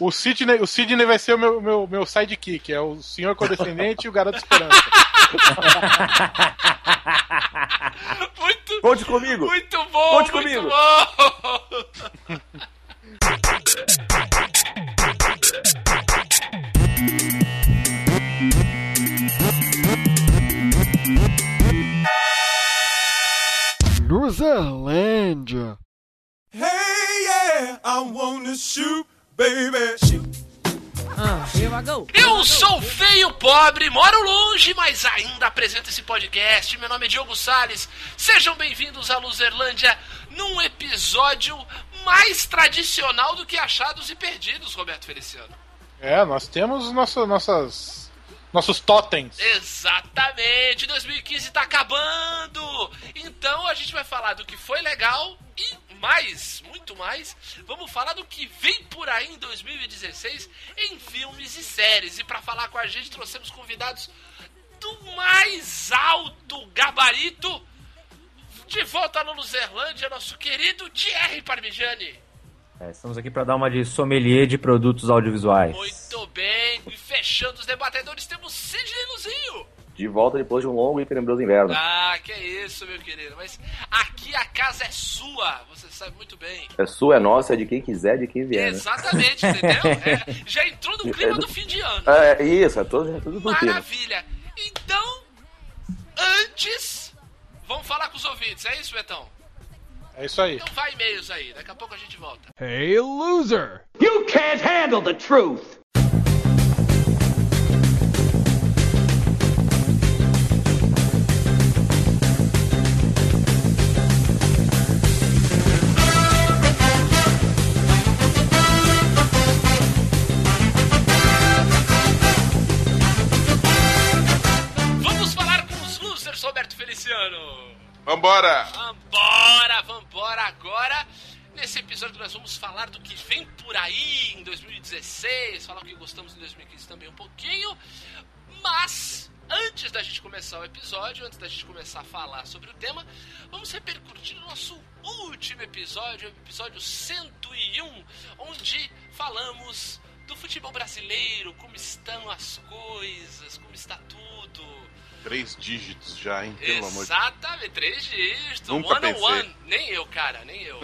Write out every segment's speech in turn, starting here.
O Sidney, o Sidney vai ser o meu, meu, meu sidekick, é o senhor condescendente e o garoto esperança. muito, Conte comigo. muito bom, Conte muito comigo. bom. Hey, yeah, I wanna shoot, baby. Shoot. Eu sou feio, pobre, moro longe, mas ainda apresento esse podcast. Meu nome é Diogo Salles. Sejam bem-vindos à Luzerlândia num episódio mais tradicional do que achados e perdidos, Roberto Feliciano. É, nós temos nosso, nossas, nossos totens. Exatamente, 2015 tá acabando. Então a gente vai falar do que foi legal e mais, muito mais. Vamos falar do que vem por aí em 2016 em filmes e séries. E para falar com a gente trouxemos convidados do mais alto gabarito. De volta no Luzerlândia, nosso querido Thierry Parmigiani. É, estamos aqui para dar uma de sommelier de produtos audiovisuais. Muito bem, e fechando os debatedores temos Sidney Luzinho. De volta depois de um longo e tenebroso inverno. Ah, que isso, meu querido. Mas aqui a casa é sua, você sabe muito bem. É sua, é nossa, é de quem quiser, de quem vier. né? Exatamente, entendeu? É, já entrou no clima do fim de ano. É, isso, é tudo, é tudo por cima. Maravilha. Então, antes, vamos falar com os ouvintes, é isso, Betão? É isso aí. Então vai e-mails aí, daqui a pouco a gente volta. Hey, loser. You can't handle the truth. Roberto Feliciano. Vambora! Vambora, vambora agora. Nesse episódio nós vamos falar do que vem por aí em 2016, falar o que gostamos em 2015 também um pouquinho. Mas antes da gente começar o episódio, antes da gente começar a falar sobre o tema, vamos repercutir o nosso último episódio, episódio 101, onde falamos do futebol brasileiro, como estão as coisas, como está tudo. Três dígitos já, hein? Pelo amor de Exatamente, três dígitos. Nunca one pensei. on one. Nem eu, cara, nem eu.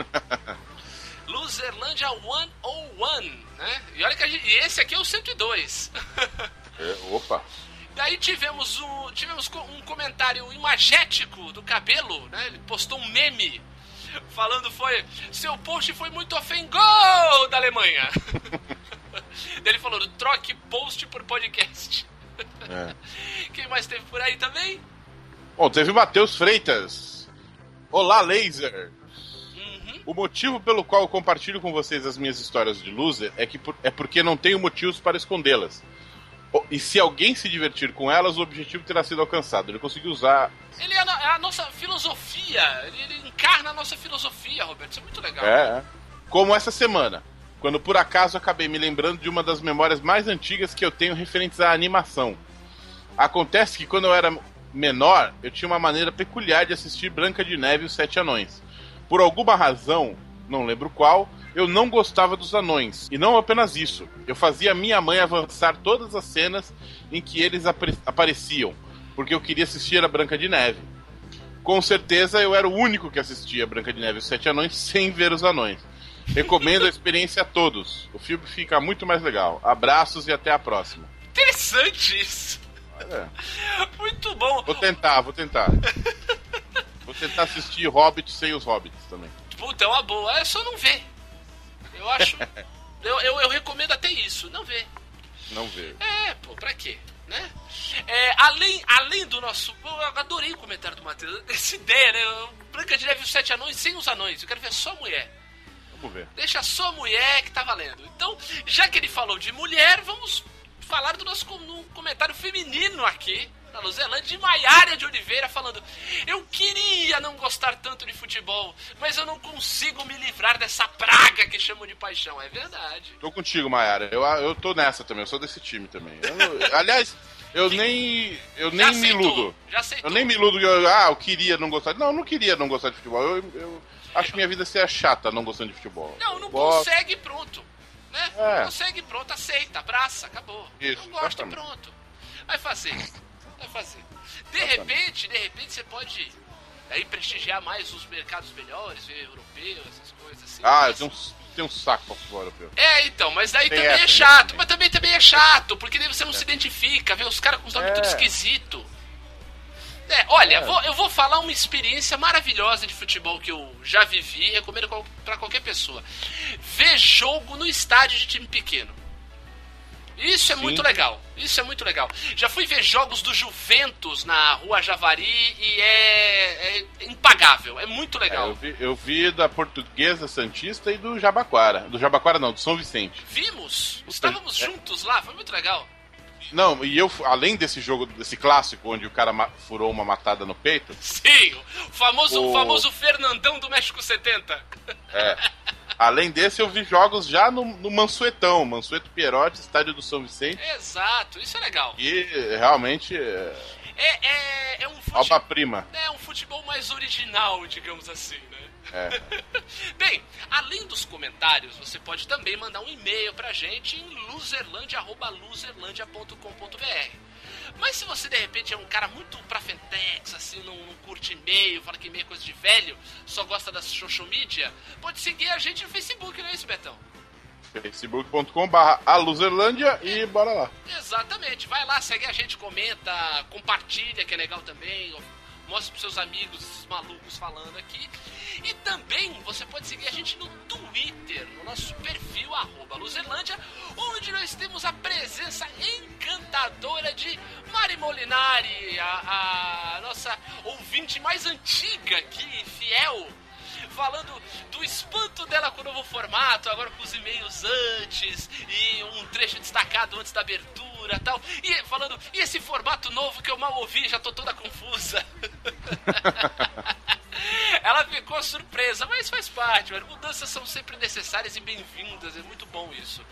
Luzerlândia 101, né? E olha que a gente, e esse aqui é o 102. É, opa! Daí tivemos um, tivemos um comentário imagético do cabelo, né? Ele postou um meme falando foi seu post foi muito ofengol da Alemanha. Ele falou troque post por podcast. É. Quem mais teve por aí também? Bom, teve o Matheus Freitas. Olá, laser! Uhum. O motivo pelo qual eu compartilho com vocês as minhas histórias de loser é, que por- é porque não tenho motivos para escondê-las. E se alguém se divertir com elas, o objetivo terá sido alcançado. Ele conseguiu usar. Ele é a, é a nossa filosofia, ele, ele encarna a nossa filosofia, Roberto. Isso é muito legal. É, é. Como essa semana, quando por acaso acabei me lembrando de uma das memórias mais antigas que eu tenho referentes à animação. Acontece que quando eu era menor, eu tinha uma maneira peculiar de assistir Branca de Neve e os Sete Anões. Por alguma razão, não lembro qual, eu não gostava dos anões. E não apenas isso, eu fazia minha mãe avançar todas as cenas em que eles apare- apareciam, porque eu queria assistir a Branca de Neve. Com certeza eu era o único que assistia Branca de Neve e os Sete Anões sem ver os anões. Recomendo a experiência a todos. O filme fica muito mais legal. Abraços e até a próxima. Interessante isso. Muito bom. vou tentar, vou tentar. Vou tentar assistir Hobbit sem os Hobbits também. Puta, é uma boa. É só não ver. Eu acho. eu, eu, eu recomendo até isso, não ver. Não ver. É, pô, pra quê? Né? É, além, além do nosso. Eu adorei o comentário do Matheus. Essa ideia, né? Branca de Neve e os Sete Anões sem os anões. Eu quero ver só mulher. Vamos ver. Deixa só mulher que tá valendo. Então, já que ele falou de mulher, vamos falar do nosso no comentário feminino aqui na Luzelândia de Maiara de Oliveira falando: Eu queria não gostar tanto de futebol, mas eu não consigo me livrar dessa praga que chamam de paixão. É verdade. Tô contigo, Mayara. Eu, eu tô nessa também, eu sou desse time também. Eu aliás, eu nem. Eu nem já me aceitou, iludo. Já aceitou. Eu nem me iludo que eu, ah, eu queria não gostar. Não, eu não queria não gostar de futebol. Eu, eu acho que minha vida seria chata não gostando de futebol. Não, não gosto. consegue, pronto. né? É. Não consegue, pronto, aceita, abraça, acabou. Isso, não gosta e exatamente. pronto. Vai fazer. Vai fazer. De repente, de repente você pode aí prestigiar mais os mercados melhores, ver europeu, essas coisas assim. Ah, Mas- tenho um, tenho um saco pra futebol europeu. É, então, mas daí Tem também essa é chato. também. Mas também, também é chato, porque daí você não se identifica, vê os caras com os nomes É. tudo esquisito. É, olha, É. vou- eu vou falar uma experiência maravilhosa de futebol que eu já vivi, recomendo qual- pra qualquer pessoa. Ver jogo no estádio de time pequeno. Isso é Sim. muito legal. Isso é muito legal. Já fui ver jogos do Juventus na Rua Javari e é, é impagável. É muito É, legal. eu, vi, eu vi da Portuguesa Santista e do Jabaquara. Do Jabaquara não, do São Vicente. Vimos, estávamos É. juntos lá, foi muito legal. Não, e eu, além desse jogo, desse clássico, onde o cara furou uma matada no peito, Sim, o famoso, o famoso Fernandão do México 70. é. além desse, eu vi jogos já no, no Mansuetão, Mansueto Pierotti, estádio do São Vicente, Exato, isso é legal. e realmente é É, é, é um futebol, obra-prima. é um futebol mais original, digamos assim, né? É. Bem, além dos comentários, você pode também mandar um e-mail pra gente em loserlandia.loserlandia.com.br. Mas se você de repente é um cara muito pra fentex, assim, não, não curte e-mail, fala que e-mail é coisa de velho, só gosta das social media, pode seguir a gente no Facebook, não é isso, Betão? facebook.com.br aluzerlândia e bora lá. Exatamente, vai lá, segue a gente, comenta, compartilha, que é legal também. Mostre pros seus amigos, esses malucos falando aqui. E também você pode seguir a gente no Twitter, no nosso perfil, arroba Luzerlândia, onde nós temos a presença encantadora de Mari Molinari, a, a nossa ouvinte mais antiga aqui, fiel falando do espanto dela com o novo formato, agora com os e-mails antes e um trecho destacado antes da abertura tal. E falando, e esse formato novo que eu mal ouvi, já tô toda confusa. Ela ficou surpresa, mas faz parte, mano. Mudanças são sempre necessárias e bem-vindas, é muito bom isso.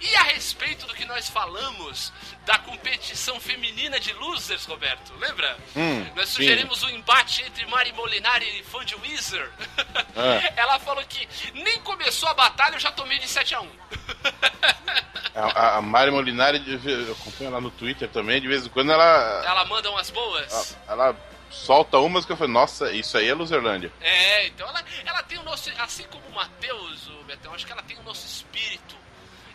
E a respeito do que nós falamos da competição feminina de losers, Roberto, lembra? Hum, nós sim. sugerimos o embate entre Mari Molinari e Fund Weezer. É. Ela falou que nem começou a batalha, eu já tomei de 7 a 1 A, a Mari Molinari, eu acompanho ela no Twitter também, de vez em quando ela, Ela manda umas boas. ela solta umas que eu falei, nossa, isso aí é Luzerlândia. É, então ela, ela tem o nosso. Assim como o Matheus, o Betão, acho que ela tem o nosso espírito.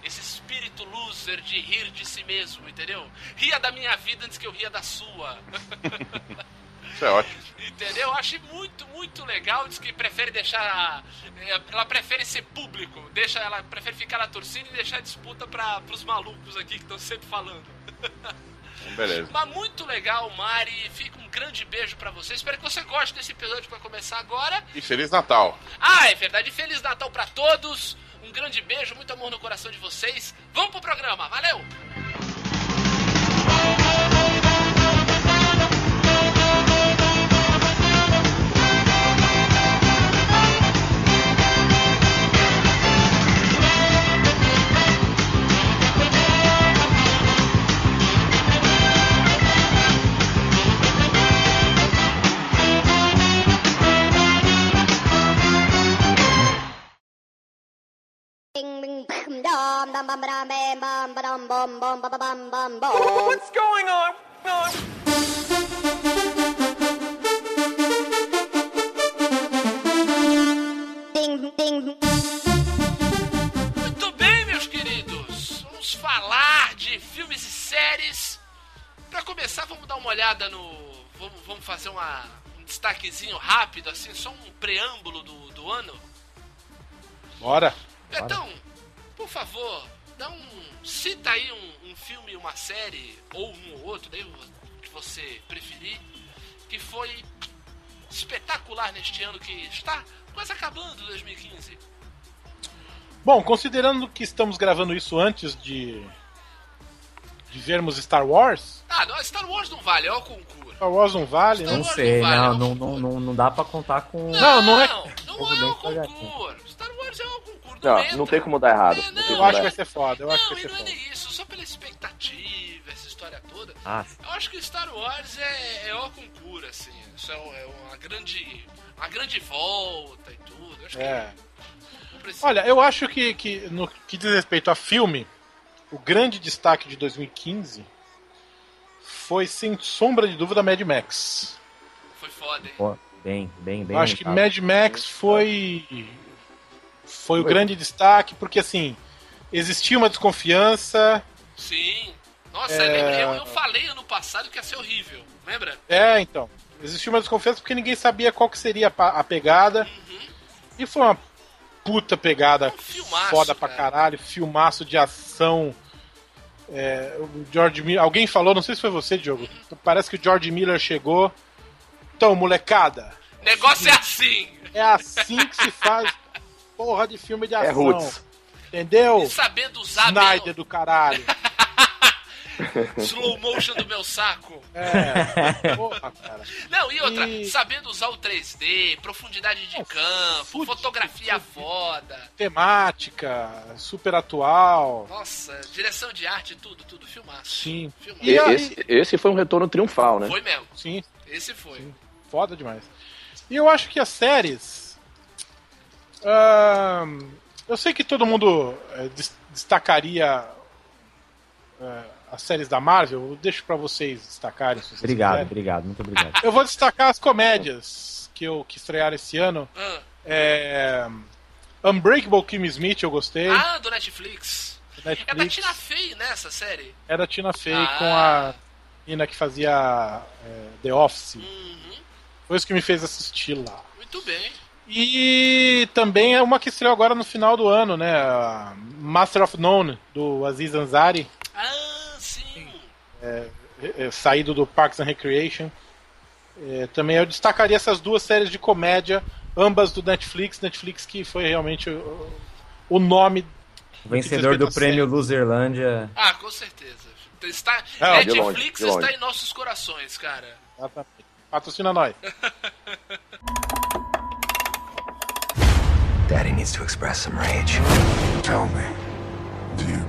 Esse espírito loser de rir de si mesmo, entendeu? Ria da minha vida antes que eu ria da sua. Isso é ótimo. Entendeu? Eu achei muito, muito legal. Diz que prefere deixar. é, Ela prefere ser público. Deixa, ela prefere ficar na torcida e deixar a disputa para os malucos aqui que estão sempre falando. Beleza. Mas muito legal, Mari. Fica um grande beijo pra você. Espero que você goste desse episódio vai começar agora. E Feliz Natal. Ah, é verdade. Feliz Natal pra todos. Um grande beijo, muito amor no coração de vocês. Vamos pro programa. Valeu! What's going on? Ding ding. Muito bem, meus queridos. Vamos falar de filmes e séries. Pra começar, vamos dar uma olhada no. Vamos, vamos fazer uma, um destaquezinho rápido, assim, só um preâmbulo do, do ano. Bora. Betão, por favor, dá um. Cita aí um, um filme, uma série, ou um ou outro, daí o que você preferir, que foi espetacular neste ano que está quase acabando 2015. Bom, considerando que estamos gravando isso antes de. de vermos Star Wars, Ah, não, Star Wars não vale, é o. Star Wars não vale, Star né? Não Wars sei, não vale, não, é não, um não, não, dá pra contar com. Não, não é- Não, é o concurso. Star Wars é o concurso. Não, não tem como dar errado. É, Eu acho que vai ser foda, eu acho que Não, vai e ser não é foda. isso, só pela expectativa, essa história toda. Ah, Eu acho que Star Wars é, é o concurso, assim. Isso é, é uma grande. Uma grande volta e tudo. Eu acho É. Olha, eu acho que, que no que diz respeito a filme, o grande destaque de 2015 foi, sem sombra de dúvida, Mad Max. Foi foda, hein? Pô, bem, bem, bem. eu acho que. Mad Max foi foi o grande destaque, porque assim, existia uma desconfiança. Sim. Nossa, É. lembra? Eu, eu falei ano passado que ia ser horrível, lembra? É, então. Existia uma desconfiança porque ninguém sabia qual que seria a pegada. E foi uma puta pegada Um filmaço, foda pra cara. caralho, filmaço de ação. É, o George Miller, alguém falou, não sei se foi você, Diogo. Parece que o George Miller chegou. Então, molecada, Negócio é assim. é assim que se faz porra de filme de É ação. roots. Entendeu? E sabendo usar Snyder do caralho. Slow motion do meu saco. É, porra, cara. Não, e outra, E- sabendo usar o 3D, profundidade de campo, fotografia foda. Temática, super atual. Nossa, direção de arte, tudo, tudo, filmaço. Sim. Filmaço. E E- aí- esse, esse foi um retorno triunfal, né? Foi mesmo, Sim, esse foi. Sim. foda demais. E eu acho que as séries. ahn, eu sei que todo mundo eh, des- destacaria eh, as séries da Marvel. Eu deixo pra vocês destacarem. Se vocês Obrigado, quiserem. obrigado, muito obrigado. Eu vou destacar as comédias que eu que estrearam esse ano. Ah, É, Unbreakable Kimmy Smith, eu gostei. ah, do Netflix. Netflix. É da Tina Fey nessa série. Era a Tina Fey Ah. com a menina que fazia é, The Office. Uhum, Foi isso que me fez assistir lá. muito bem. E também é uma que estreou agora no final do ano, né? Master of None, do Aziz Ansari, Ah. É, é, saído do Parks and Recreation. É, também eu destacaria essas duas séries de comédia, ambas do Netflix. Netflix que foi realmente o, o nome. O vencedor do prêmio Loserlândia. Ah, com certeza. Está, Não, de longe, Netflix de longe. está em nossos corações, cara. Patrocina nós. Daddy needs to express some rage. Tell me, do you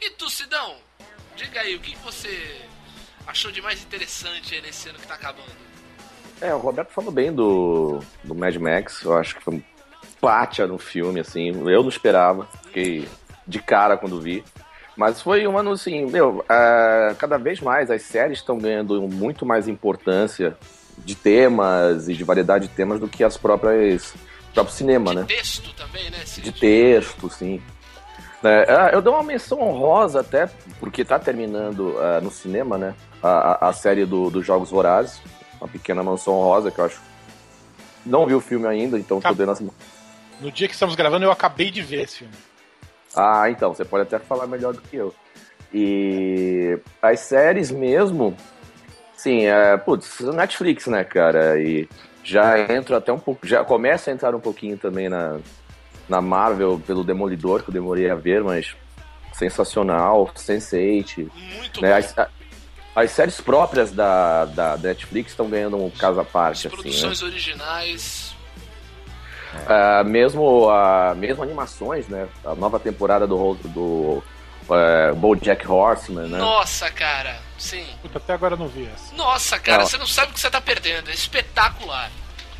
E tu, Sidão? Diga aí, o que que você achou de mais interessante aí nesse ano que tá acabando? É, o Roberto falou bem do, do Mad Max. Eu acho que foi um pátia no filme, assim. Eu não esperava. Fiquei de cara quando vi. Mas foi um ano, assim, meu, é, cada vez mais as séries estão ganhando muito mais importância de temas e de variedade de temas do que as próprias próprio cinema, De né? texto também, né, Cid? De texto, sim. É, ah, eu dou uma menção honrosa até, porque tá terminando ah, no cinema, né? A, a- série do- dos Jogos Vorazes. Uma pequena menção honrosa que eu acho. Não vi o filme ainda, então tô Cap- dando essa. No dia que estamos gravando, eu acabei de ver esse filme. Ah, então, você pode até falar melhor do que eu. E as séries mesmo, sim, é, putz, Netflix, né, cara? E já entra até um pouco, já começa a entrar um pouquinho também na, na Marvel pelo Demolidor, que eu demorei a ver, mas sensacional, Sense8, Muito né? bom. As, as séries próprias da, da Netflix estão ganhando um caso à As parte, assim, né? produções originais. Ah, mesmo, a mesmo animações, né? A nova temporada do, do é, BoJack Horseman, né? Nossa, cara. Sim. Puta, até agora não vi essa. Nossa, cara, Não. você não sabe o que você tá perdendo. É espetacular.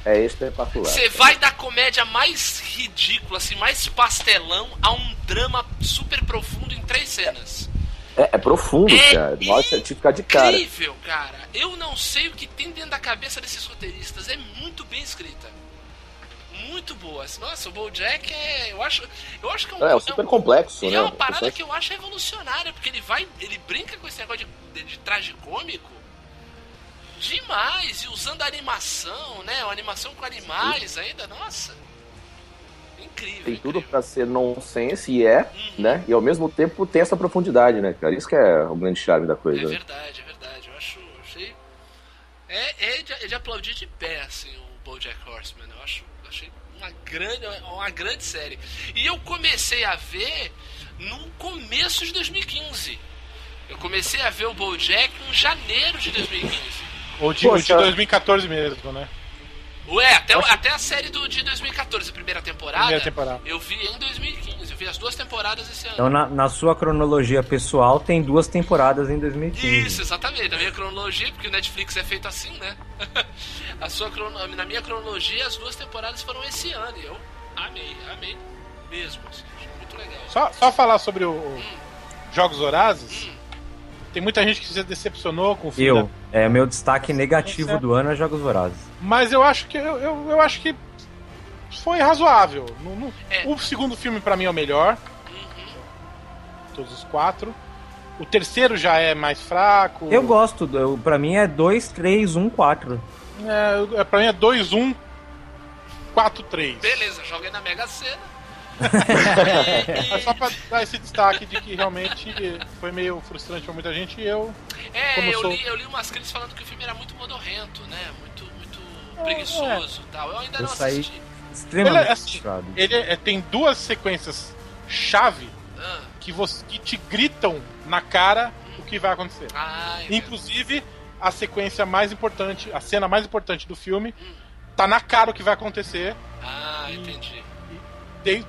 É espetacular. Você vai da comédia mais ridícula, assim, mais pastelão, a um drama super profundo em três cenas. É, é profundo, É cara. Nossa, te ficar de cara. Incrível, cara. Eu não sei o que tem dentro da cabeça desses roteiristas. É muito bem escrita. Muito boa. Nossa, o BoJack é... Eu acho, eu acho que é um... É, é super complexo, E né? é uma parada que eu acho revolucionária, porque ele vai... Ele brinca com esse negócio de, de, de traje cômico demais. E usando a animação, né? Uma animação com animais ainda. Nossa. Incrível. Tem tudo incrível. pra ser nonsense e é, Uhum. né? E ao mesmo tempo tem essa profundidade, né, cara? Isso que é o grande charme da É coisa. né? verdade, é verdade. Eu acho, achei. É, é, de, é de aplaudir de pé, assim, o BoJack Horseman. Eu acho, achei uma grande, uma grande série. E eu comecei a ver no começo de 2015. Eu comecei a ver o BoJack em janeiro de 2015. Ou de, o de Poxa. 2014 mesmo, né? Ué, até, até a série do, de 2014, a primeira temporada, Primeira temporada. eu vi em 2015. Eu vi as duas temporadas esse ano. Então, na, na sua cronologia pessoal, tem duas temporadas em 2015. Isso, exatamente. Na minha cronologia, porque o Netflix é feito assim, né? A sua. Na minha cronologia, as duas temporadas foram esse ano. E eu amei, amei mesmo. assim, muito legal. Só, só falar sobre o, o Jogos Vorazes. Tem muita gente que se decepcionou com o filme. Eu, é meu destaque negativo do ano é Jogos Vorazes. Mas eu acho que eu, eu, eu acho que foi razoável. Não- não- O segundo filme pra mim é o melhor. Todos os quatro. O terceiro já é mais fraco. Eu gosto, eu, pra mim é 2, 3, 1, 4. É, é, pra mim é 2, 1, 4, 3. Beleza, joguei na Mega Sena. É só pra dar esse destaque de que realmente foi meio frustrante pra muita gente e eu. É, eu sou- li, eu li umas críticas falando que o filme era muito modorrento, né? Muito, muito preguiçoso e tal. Eu ainda Eu não saí assisti. extremamente Ele é assim. Ele é- tem duas sequências chave Ah, que, você, que te gritam na cara o que vai acontecer. ai, Inclusive, a sequência mais importante, a cena mais importante do filme, tá na cara o que vai acontecer. ah, entendi. Tem,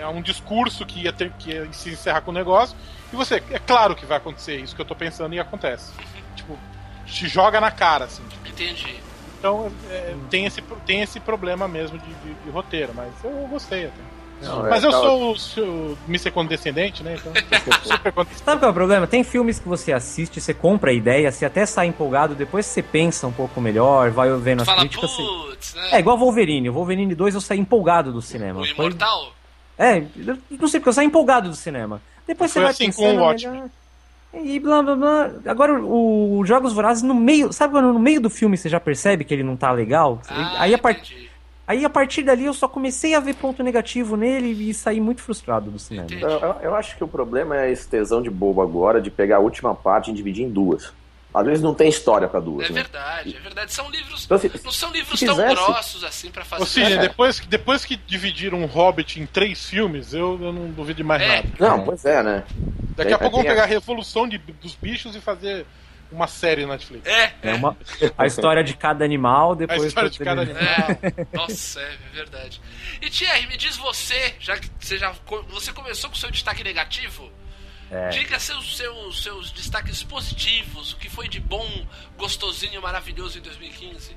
é um discurso que ia ter que ia se encerrar com o negócio. E você, é claro que vai acontecer isso que eu tô pensando e acontece. tipo, te joga na cara, assim. Entendi. Então, é, tem, esse, tem esse problema mesmo de, de- de roteiro, mas eu gostei até. Não, mas é, eu tá- sou o seu Mr. Condescendente, né? Então, super condescendente. Sabe qual é o problema? Tem filmes que você assiste, você compra a ideia, você até sai empolgado, depois você pensa um pouco melhor, vai vendo as Fala, críticas. você- né? É igual Wolverine. O Wolverine 2 eu saí empolgado do cinema. O Foi- Imortal? É, eu não sei porque eu saí empolgado do cinema. Depois Foi você vai assim com pensando o Watchmen. melhor. E blá blá blá. Agora o, o Jogos Vorazes no meio. Sabe quando no meio do filme você já percebe que ele não tá legal? Ah, aí, a par- entendi. aí a partir dali eu só comecei a ver ponto negativo nele e saí muito frustrado do cinema. Eu, eu- eu acho que o problema é esse tesão de bobo agora de pegar a última parte e dividir em duas. Às vezes não tem história pra duas, É né? verdade, é verdade. São livros. Então, se- Não são livros tão grossos assim pra fazer. Ou seja, É. depois, que- depois que dividiram o Hobbit em três filmes, eu, eu não duvido de mais É. nada. Não, pois é, né? Daqui Tem- a pouco vão tem a- pegar a Revolução de- dos Bichos e fazer uma série na Netflix. É, É uma, a história de cada animal, A depois. história de cada animal. É, nossa, é verdade. E Thierry, me diz você, já que você já você começou com o seu destaque negativo, É. diga seus, seus, seus destaques positivos, o que foi de bom, gostosinho, maravilhoso em 2015.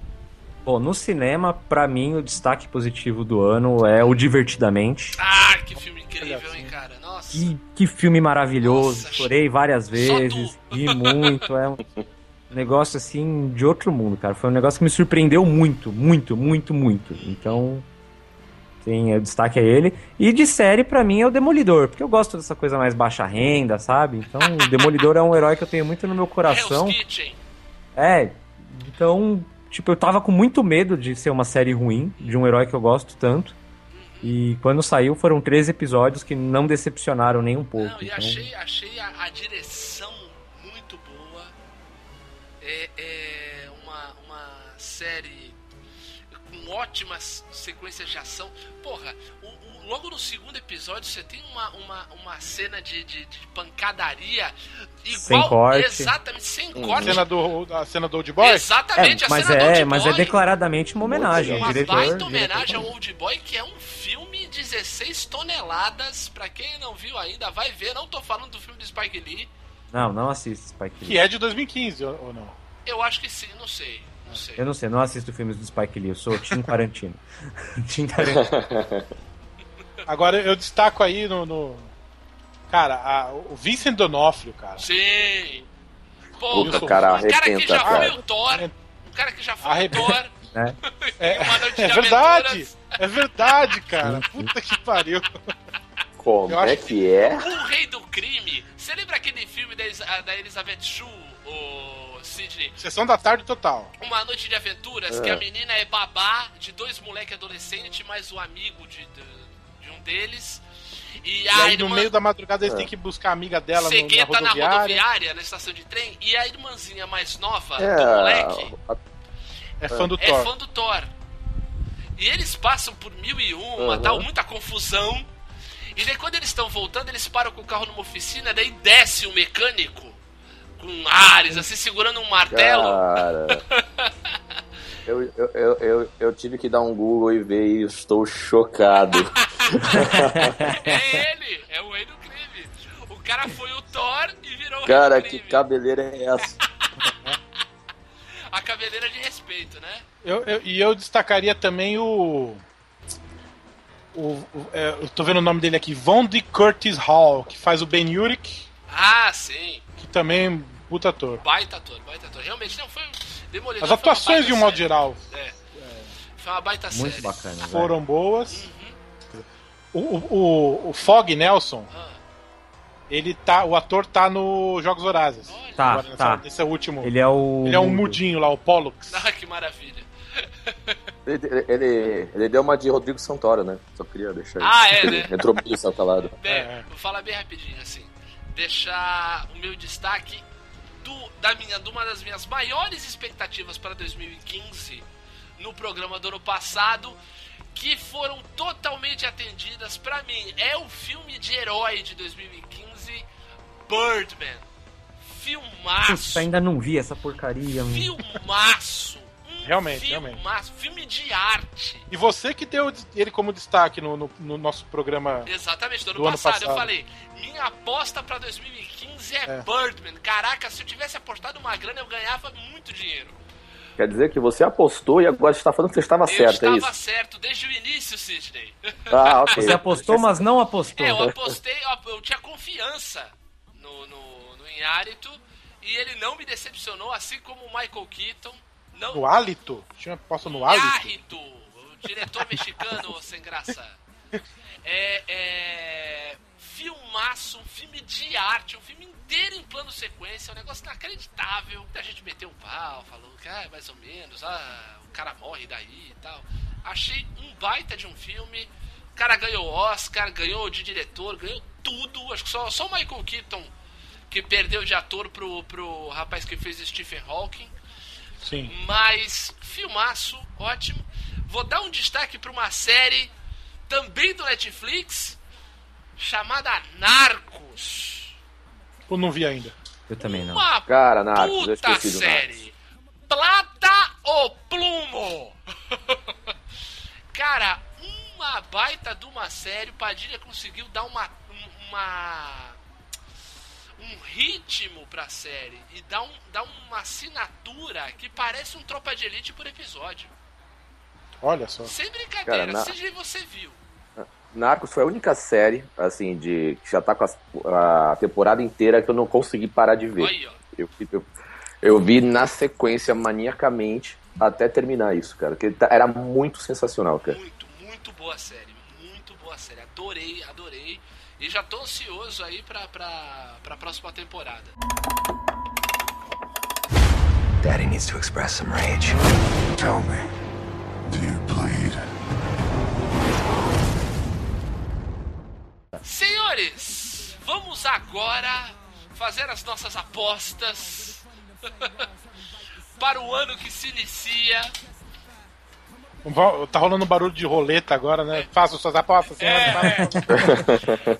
Bom, no cinema, pra mim, o destaque positivo do ano é o Divertidamente. Ah, que filme incrível, Olha hein, cara? Nossa. Que, que filme maravilhoso. Nossa, Chorei várias vezes, ri muito. É um negócio assim de outro mundo, cara. Foi um negócio que me surpreendeu muito, muito, muito, muito. Então, sim, o destaque é ele. E de série, pra mim, é o Demolidor, porque eu gosto dessa coisa mais baixa renda, sabe? Então, o Demolidor é um herói que eu tenho muito no meu coração. É, então, tipo, eu tava com muito medo de ser uma série ruim, de um herói que eu gosto tanto. E quando saiu, foram três episódios que não decepcionaram nem um pouco. Não, e então- achei, achei a, a direção muito boa. É, é uma, uma série ótimas sequências de ação. Porra, o- o- logo no segundo episódio você tem uma, uma, uma cena de, de, de pancadaria igual. Sem corte. Exatamente, sem A corte. cena do, a cena do Old Boy? Exatamente, É, a mas cena do é, Old mas é Boy. declaradamente uma homenagem. Uma diretor, baita diretor- homenagem ao Old Boy, que é um filme 16 toneladas. Pra quem não viu ainda, vai ver. Não tô falando do filme do Spike Lee. Não, não assisto Spike Lee. Que é de 2015, ou, ou não? Eu acho que sim, não sei. Não sei. Eu não sei, não assisto filmes do Spike Lee, eu sou Tim Tarantino. Tim Tarantino. Agora eu destaco aí no. no- Cara, a- o Vincent Donofrio, cara. Sim! Pô, Puta, cara, cara que arrebenta, já cara. foi o Thor. Um cara que já foi Arrebenta. o Thor. né? É, é de verdade! É verdade, cara. Puta que pariu. Como é que é? O Rei do Crime. Você lembra aquele filme da, da Elizabeth Shue, o Sidney? Sessão da tarde total. Uma noite de aventuras, É. que a menina é babá de dois moleques adolescentes, mais o amigo de, de, de um deles. E, E a aí, no irmã meio da madrugada, eles É. têm que buscar a amiga dela no, na cegueta na rodoviária. rodoviária, na estação de trem, e a irmãzinha mais nova do É, moleque a- É fã do é Thor. fã do Thor. E eles passam por mil e uma, Uhum. tal, muita confusão. E daí quando eles estão voltando, eles param com o carro numa oficina, daí desce o mecânico com ares, assim, segurando um martelo. Cara. Eu, eu, eu, eu, eu tive que dar um Google e ver e estou chocado. É ele! cara foi o Thor e virou o Cara, Rei do que Crime. cabeleira é essa? A cabeleira de respeito, né? Eu, eu- e eu destacaria também o. O, o- é, eu tô vendo o nome dele aqui, Von D. Curtis Hall, que faz o Ben Urich, Ah, sim. que também é puta ator. Baita ator, baita ator. Realmente não foi um Demolidor. As atuações, de um modo série. geral, É. Foi uma baita Muito série. bacana. velho. foram boas. O, o, o, o Fog Nelson, Ah, ele tá. O ator tá no Jogos Vorazes. olha. Tá, Agora, nessa- tá. Esse é o último. Ele é o. Ele é um mudinho lá, o Pollux. Ah, que maravilha. Ele, ele, ele deu uma de Rodrigo Santoro, né? Só queria deixar Ah, isso. é, Ele né? Entrou meio saltalado. Bem, É. vou falar bem rapidinho, assim. Deixar o meu destaque do, da minha, de uma das minhas maiores expectativas para 2015 no programa do ano passado, que foram totalmente atendidas pra mim. É o filme de herói de 2015, Birdman. Filmaço. Putz, ainda não vi essa porcaria. mano. Filmaço. Um Realmente, filmaço. Filme de arte. E você que deu ele como destaque no, no, no nosso programa. Exatamente, do ano, Do ano passado, eu passado. falei, minha aposta pra 2015 é, É. Birdman. Caraca, se eu tivesse apostado uma grana, eu ganhava muito dinheiro. Quer dizer que você apostou e agora está falando que você estava eu certo, é estava isso? certo desde o início, Sidney. Ah, ok. Você apostou, mas não apostou. É, eu apostei, eu, eu tinha confiança no, no, no Inharito e ele não me decepcionou, assim como o Michael Keaton. Não, No hálito? Tinha posto no hálito? Inharito, o diretor mexicano sem graça. É, é. Filmaço, um filme de arte, um filme inteiro em plano sequência, um negócio inacreditável. A gente meteu um pau, falou que ah, mais ou menos, ah, o cara morre daí e tal. Achei um baita de um filme. O cara ganhou Oscar, ganhou de diretor, ganhou tudo. Acho que só, só o Michael Keaton que perdeu de ator pro, pro rapaz que fez Stephen Hawking. Sim. Mas, filmaço, ótimo. Vou dar um destaque para uma série também do Netflix chamada Narcos. Eu não vi ainda. Eu também não. Uma Cara, Narcos, eu puta esqueci do série. Plata ou plumo? Cara, uma baita de uma série. O Padilha conseguiu dar uma. uma um ritmo pra série e dar, um, dar uma assinatura que parece um tropa de elite por episódio. Olha só. Sem brincadeira, Cara, na- seja você viu. Narcos foi a única série, assim, de que já tá com a, a temporada inteira que eu não consegui parar de ver. Aí, ó. Eu, eu, eu vi na sequência, maniacamente, até terminar isso, cara. Que tá- era muito sensacional, cara. Muito, muito boa série. Muito boa série. Adorei, adorei. E já tô ansioso aí pra, pra, pra próxima temporada. Daddy needs to express some rage. Tell me, do you bleed? Senhores, vamos agora fazer as nossas apostas para o ano que se inicia. Tá rolando um barulho de roleta agora, né? Faça suas apostas, senhora.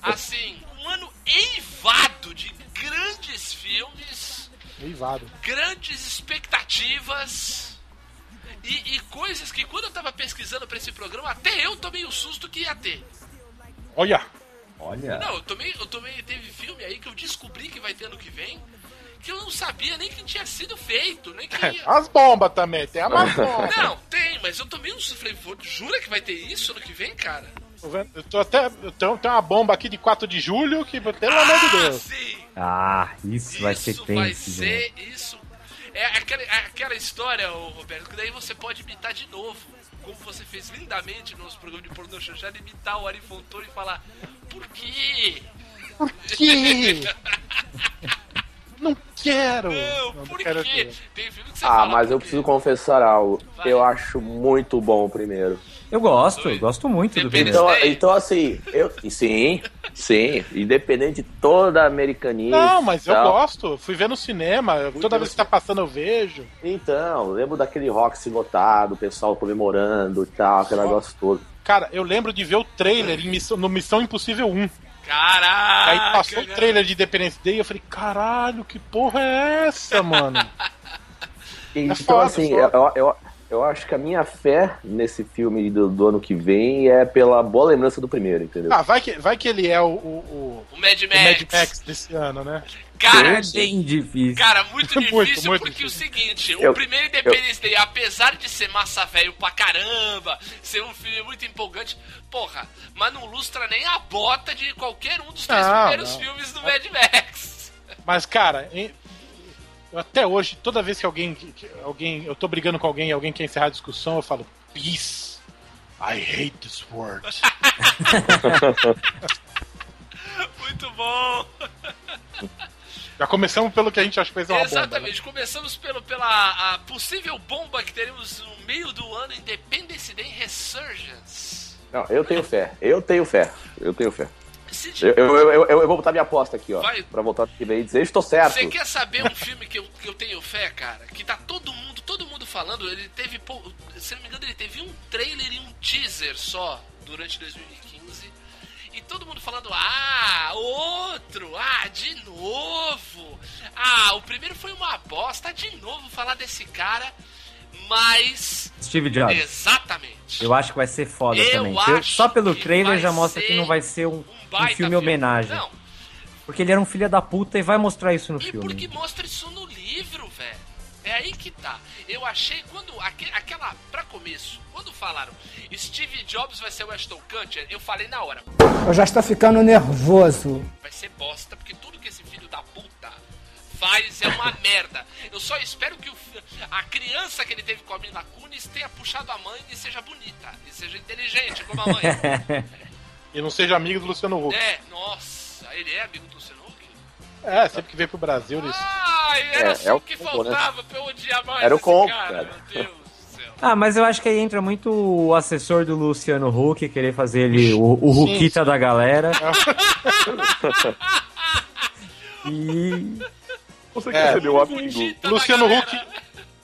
Assim, um ano eivado de grandes filmes, Eivado. grandes expectativas e, e coisas que quando eu tava pesquisando para esse programa, até eu tomei o susto que ia ter. Olha. Olha. Não, eu tomei, eu tomei, teve filme aí que eu descobri que vai ter ano que vem, que eu não sabia nem que tinha sido feito, nem que ia. As bombas também, tem a mais bomba. Não, tem, mas eu tomei um. Falei, "Vô, jura que vai ter isso ano que vem, cara? Tô vendo- Eu tô até. Eu tenho, tem uma bomba aqui de 4 de julho que, pelo amor de Ah, Deus. sim! Ah, isso vai ser Isso vai tenso. ser isso. É aquela, é aquela história, ô, Roberto, que daí você pode imitar de novo. Como você fez lindamente no nosso programa de pornô chanchada, imitar o Ari Fontoura e falar Por quê? Que? Não quero. Não, Não, por quero quê? ver. Tem filme que você Ah, fala mas eu quê? preciso confessar algo. Vai. Eu acho muito bom o primeiro. Eu gosto, eu gosto muito do primeiro. Então, então assim, eu. Sim, sim. Independente de toda a americanice. Não, mas eu tal. gosto. Fui ver no cinema. Toda vez que tá passando eu vejo. Então, lembro daquele rock se lotado, o pessoal comemorando e tal, aquele negócio todo. Cara, eu lembro de ver o trailer em Missão- no Missão Impossível 1. Caraca! Aí passou o cara. trailer de Independence Day e eu falei, caralho, que porra é essa, mano? E, É então, foda, assim, foda. eu, eu, Eu acho que a minha fé nesse filme do, do ano que vem é pela boa lembrança do primeiro, entendeu? Ah, vai que, vai que ele é o, o, O Mad o Max. Mad Max desse ano, né? Cara, É bem difícil. Cara, muito difícil Muito, muito porque difícil. o seguinte, Eu- o primeiro Independence Day, apesar de ser massa velho pra caramba, ser um filme muito empolgante, porra, mas não lustra nem a bota de qualquer um dos três Não, primeiros não. filmes do Mad Max. Mas, cara, até hoje, toda vez que alguém, que alguém. Eu tô brigando com alguém e alguém quer encerrar a discussão, eu falo, peace. I hate this word. Muito bom. Já começamos pelo que a gente acha que ser uma bomba. né? Exatamente, começamos pelo, pela possível bomba que teremos no meio do ano Independence Day Resurgence. Não, eu tenho fé. Eu tenho fé. Eu tenho fé. Eu, eu, eu, eu- vou botar minha aposta aqui, ó. Vai. Pra voltar aqui e dizer, estou certo. Você quer saber um filme que eu, que eu tenho fé, cara? Que tá todo mundo, todo mundo falando, ele teve, se não me engano, ele teve um trailer e um teaser só durante 2015. E todo mundo falando, ah, outro, ah, de novo. Ah, o primeiro foi uma bosta, de novo falar desse cara, mas... Steve Jobs. Exatamente. Eu acho que vai ser foda Eu também. acho Eu- só pelo que trailer já mostra que não vai ser um, um um filme homenagem. Não, Porque ele era um filho da puta e vai mostrar isso no E filme. porque mostra isso no livro, velho. É aí que tá. Eu achei quando. aque- aquela. Pra começo, quando falaram Steve Jobs vai ser o Ashton Kutcher, eu falei na hora, Eu já estou ficando nervoso. vai ser bosta, porque tudo que esse filho da puta faz é uma merda. Eu só espero que o a criança que ele teve com a Mila Kunis tenha puxado a mãe e seja bonita. E seja inteligente como a mãe. E não seja amigo do Luciano Huck. é, nossa, ele é amigo do Luciano Huck? É, sempre que veio pro Brasil, eles. Ai, era É, só é o que combo, né? faltava pra eu odiar mais Era o esse combo, cara, cara. meu Deus do céu. Ah, mas eu acho que aí entra muito o assessor do Luciano Huck, querer fazer ele o, o Huckita da galera. e. Você É. quer meu amigo? Fugita da Luciano. Huck.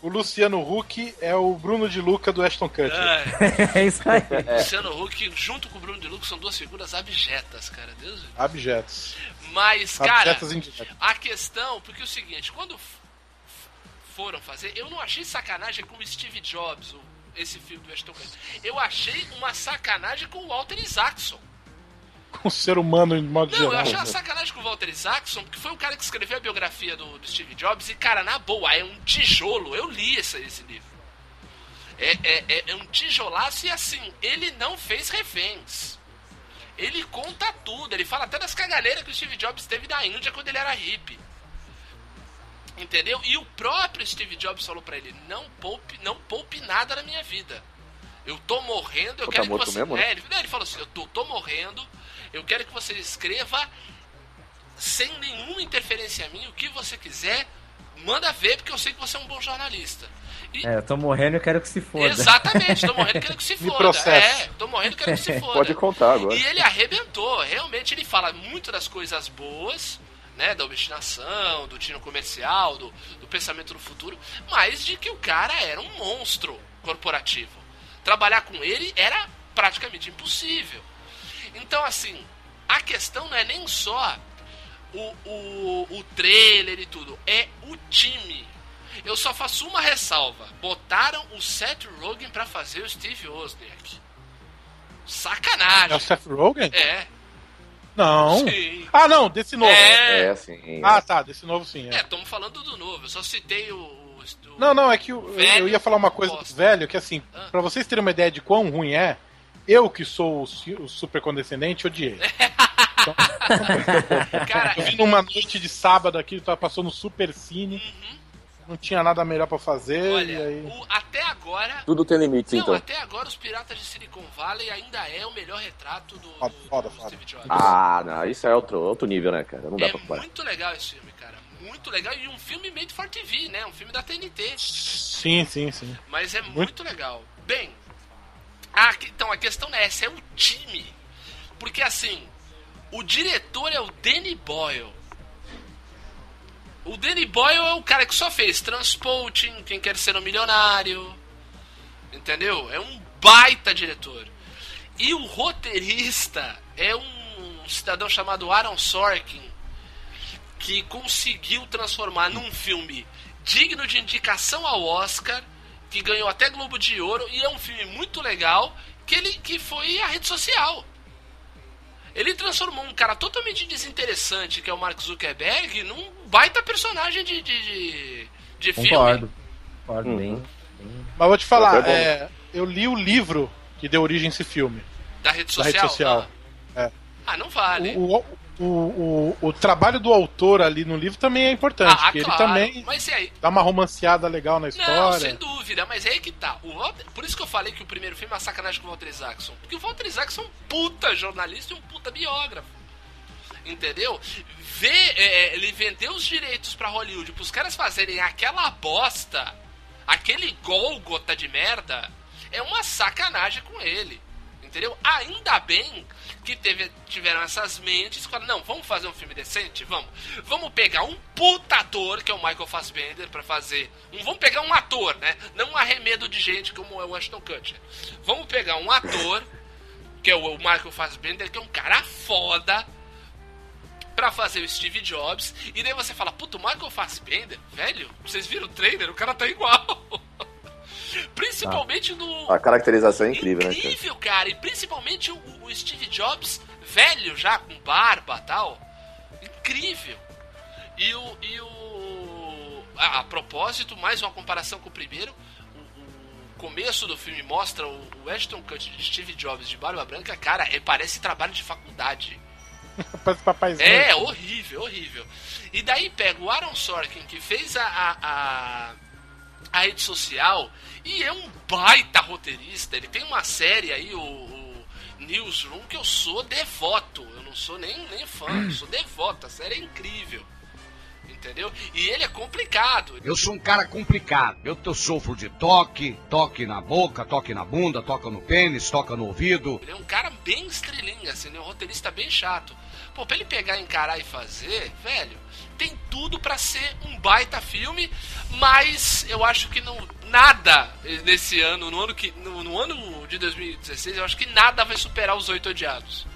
O Luciano Huck é o Bruno de Luca do Ashton Kutcher. É, é isso aí. Luciano Huck junto com o Bruno de Luca são duas figuras abjetas, cara. Deus. Abjetos. Mas, cara, a questão, porque é o seguinte, quando foram fazer, eu não achei sacanagem com o Steve Jobs, o- esse filme do Ashton Kutcher. Eu achei uma sacanagem com o Walter Isaacson. Com o ser humano em modo Não, eu geral. achei uma sacanagem com o Walter Isaacson, porque foi o cara que escreveu a biografia do, do Steve Jobs, e, cara, na boa, é um tijolo. Eu li esse, esse livro. É, é, é- é um tijolaço e assim, ele não fez reféns. Ele conta tudo, ele fala até das cagalheiras que o Steve Jobs teve na Índia quando ele era hippie. Entendeu? E o próprio Steve Jobs falou pra ele: não poupe, não poupe nada na minha vida. Eu tô morrendo, eu Pô, tá quero que morto você. mesmo, né? É, ele, ele falou assim: eu tô, tô morrendo, eu quero que você escreva sem nenhuma interferência minha, o que você quiser, manda ver, porque eu sei que você é um bom jornalista. E- É, eu tô morrendo e eu quero que se foda. Exatamente, tô morrendo querendo que se Me foda. processa. É, tô morrendo querendo que se foda. Pode contar agora. E ele arrebentou, realmente ele fala muito das coisas boas, né, da obstinação, do tino comercial, do, do pensamento no futuro, mas de que o cara era um monstro corporativo. Trabalhar com ele era praticamente impossível. Então, assim, a questão não é nem só o, o, o trailer e tudo, é o time. Eu só faço uma ressalva. Botaram o Seth Rogen pra fazer o Steve Wozniak. Sacanagem. É o Seth Rogen? É. Não. Sim. Ah, não, desse novo. É. É, sim. Ah, tá, desse novo sim. É, É. estamos falando do novo. Eu só citei o. o- Não, não, é que o- eu, eu ia falar uma coisa do velho, que assim, Ah. pra vocês terem uma ideia de quão ruim é, eu que sou o, o super condescendente, odiei. Cara, Eu vim numa noite de sábado aqui, passou no Super Cine, não tinha nada melhor pra fazer, Uhum. olha, e aí. o- até agora. Tudo tem limites, Não, então. até agora os Piratas de Silicon Valley ainda é o melhor retrato do, Foda, do- foda, do foda. Steve Jobs. Ah, não, isso é outro, outro nível, né, cara? Não dá é pra comparar. muito legal esse filme, cara. Muito legal. E um filme made for TV, né? Um filme da TNT. Sim, sim, sim. Mas é muito legal. Bem, a, que- então a questão não é essa, é o time. Porque assim, o diretor é o Danny Boyle. O Danny Boyle é o cara que só fez Transporting, Quem Quer Ser um Milionário. Entendeu? É um baita diretor. E o roteirista é um cidadão chamado Aaron Sorkin, que conseguiu transformar num filme digno de indicação ao Oscar que ganhou até Globo de Ouro e é um filme muito legal que ele que foi a rede social. Ele transformou um cara totalmente desinteressante, que é o Mark Zuckerberg, num baita personagem de, de, de, de filme. Concordo. Concordo Uhum. bem. Mas vou te falar, é, eu li o livro que deu origem a esse filme. Da rede Da social? rede social. Ah, É. Ah, não vale. O, o, o, o, o trabalho do autor ali no livro também é importante, Ah, porque ele claro. também Mas dá uma romanceada legal na Não, história. sem dúvida, mas é aí que tá. O Walter- por isso que eu falei que o primeiro filme é uma sacanagem com o Walter Isaacson. Porque o Walter Isaacson é um puta jornalista e um puta biógrafo. Entendeu? Ver, é, ele vendeu os direitos pra Hollywood pros caras fazerem aquela bosta, aquele gólgota de merda, é uma sacanagem com ele. Entendeu? Ainda bem que teve- tiveram essas mentes falaram, não, vamos fazer um filme decente? Vamos. Vamos pegar um puta ator, que é o Michael Fassbender, pra fazer. Um, vamos pegar um ator, né? Não um arremedo de gente como é o Ashton Kutcher. Vamos pegar um ator, que é o, Michael Fassbender, que é um cara foda, pra fazer o Steve Jobs. E daí você fala, puto, o Michael Fassbender, velho, vocês viram o trailer? O cara tá igual. Principalmente no, A caracterização é incrível, né, cara? incrível, cara. E principalmente o, o Steve Jobs, velho já, com barba e tal. Incrível. E o. E o a, a propósito, mais uma comparação com o primeiro. O, o começo do filme mostra o, o Ashton Kutcher de Steve Jobs de barba branca. Cara, é, parece trabalho de faculdade. Parece. É, horrível, horrível. E daí pega o Aaron Sorkin, que fez a, a, a, a rede social, e é um baita roteirista. Ele tem uma série aí, o, o Newsroom, que eu sou devoto. Eu não sou nem, nem fã, eu sou devoto. A série é incrível. Entendeu? E ele é complicado. Eu sou um cara complicado. Eu, eu sofro de toque, toque na boca, toque na bunda, toca no pênis, toca no ouvido. Ele é um cara bem estrelinha, assim, né? um roteirista bem chato. Pô, pra ele pegar, encarar e fazer, velho, tem tudo pra ser um baita filme, mas eu acho que não nada nesse ano, no ano que no, no ano de 2016, eu acho que nada vai superar os Oito Odiados.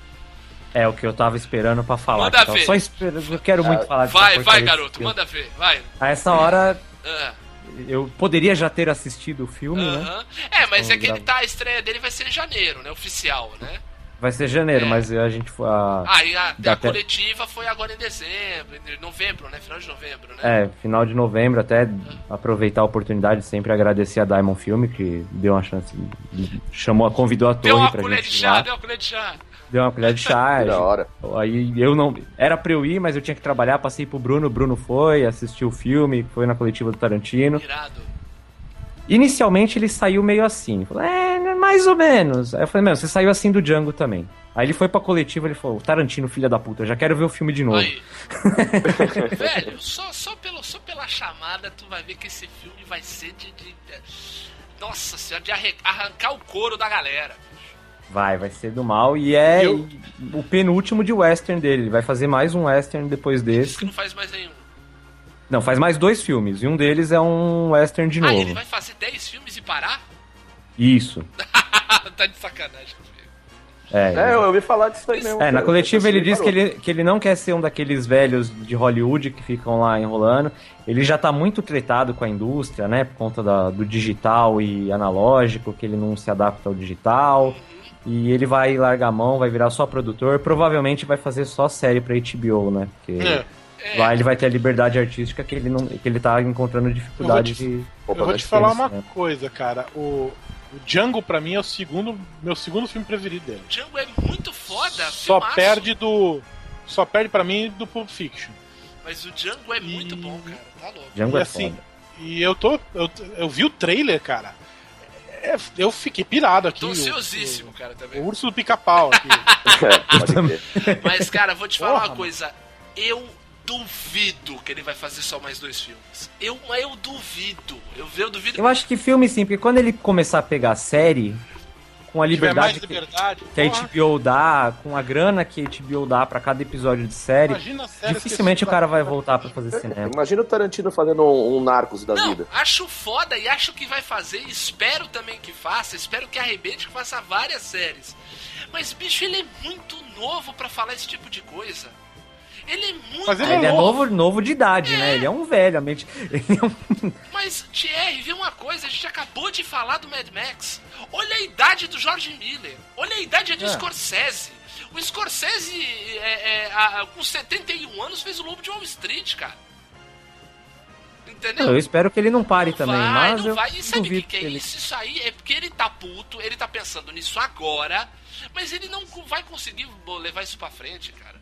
É o que eu tava esperando pra falar. Manda Tava ver. Só esperando, eu quero muito falar dessa Vai, vai, garoto, filme. manda ver, vai. A essa hora Ah, eu poderia já ter assistido o filme, né? aham. É, mas é Vamos que ele tá, a estreia dele vai ser em janeiro, né? Oficial, né? Vai ser janeiro, É. mas a gente foi. A, Ah, e a, a coletiva foi agora em dezembro, em novembro, né? Final de novembro, né? É, final de novembro, até aproveitar a oportunidade de sempre agradecer a Diamond Film, que deu uma chance, chamou, convidou a Deu torre uma pra colher de gente ir chá, lá. deu uma colher de chá. Deu uma colher de chá. Da gente- hora. Aí eu não. Era pra eu ir, mas eu tinha que trabalhar, passei pro Bruno, o Bruno foi, assistiu o filme, foi na coletiva do Tarantino. Irado. Inicialmente ele saiu meio assim, falou, é, mais ou menos. Aí eu falei, meu, você saiu assim do Django também. Aí ele foi pra coletiva ele falou, Tarantino, filha da puta, eu já quero ver o filme de novo. Velho, só, só, pelo, só pela chamada tu vai ver que esse filme vai ser de. de- nossa senhora, de arrancar o couro da galera. Vai, vai ser do mal. E é Eu- o penúltimo de western dele. Ele vai fazer mais um western depois Que desse. não faz mais nenhum. Não, faz mais dois filmes. E um deles é um western de Ah, novo. ele vai fazer 10 filmes e parar? Isso. tá de sacanagem comigo. É, É, eu ouvi falar disso aí mesmo. É, na coletiva ele diz que ele, que ele não quer ser um daqueles velhos de Hollywood que ficam lá enrolando. Ele já tá muito tretado com a indústria, né? Por conta da- do digital e analógico, que ele não se adapta ao digital. E ele vai largar a mão, vai virar só produtor. Provavelmente vai fazer só série pra HBO, né? Porque É. É, lá ele vai ter a liberdade artística que ele, não, que ele tá encontrando dificuldade Eu vou de. Opa, Eu vou te falar uma né? coisa, cara. O, o Django, pra mim, é o segundo, meu segundo filme preferido dele. Django é muito foda, Só filmaço. perde do. Só perde pra mim do Pulp Fiction. Mas o Django é muito bom, cara. Tá louco. Django e é assim, foda. e eu tô. Eu, eu vi o trailer, cara. É, eu fiquei pirado aqui. Tô o- ansiosíssimo, cara, O, também. o urso do pica-pau aqui. É. Mas, cara, vou te falar Porra, uma coisa. Eu duvido que ele vai fazer só mais dois filmes. Eu, eu duvido. Eu, eu duvido. Eu acho que filme sim, porque quando ele começar a pegar série, com a mais liberdade que, liberdade. que a HBO dá, com a grana que a HBO dá pra cada episódio de série, a série dificilmente o cara vai voltar pra fazer cinema. Imagina o Tarantino fazendo um, um Narcos da Não, vida. acho foda e acho que vai fazer. e Espero também que faça. Espero que arrebente que faça várias séries. Mas, bicho, ele é muito novo pra falar esse tipo de coisa. Ele é muito. Mas Ele, é novo, novo de idade, né? Ele é um velho, a mente. Ele é um... Mas, Thierry, viu uma coisa? A gente acabou de falar do Mad Max. Olha a idade do George Miller. Olha a idade do É. Scorsese. O Scorsese, é, é, a- com 71 anos, fez o Lobo de Wall Street, cara. Entendeu? Eu espero que ele não pare também, vai, mas não eu vai. E sabe o que, que é que ele... isso? Isso aí é porque ele tá puto, ele tá pensando nisso agora, mas ele não vai conseguir levar isso pra frente, cara.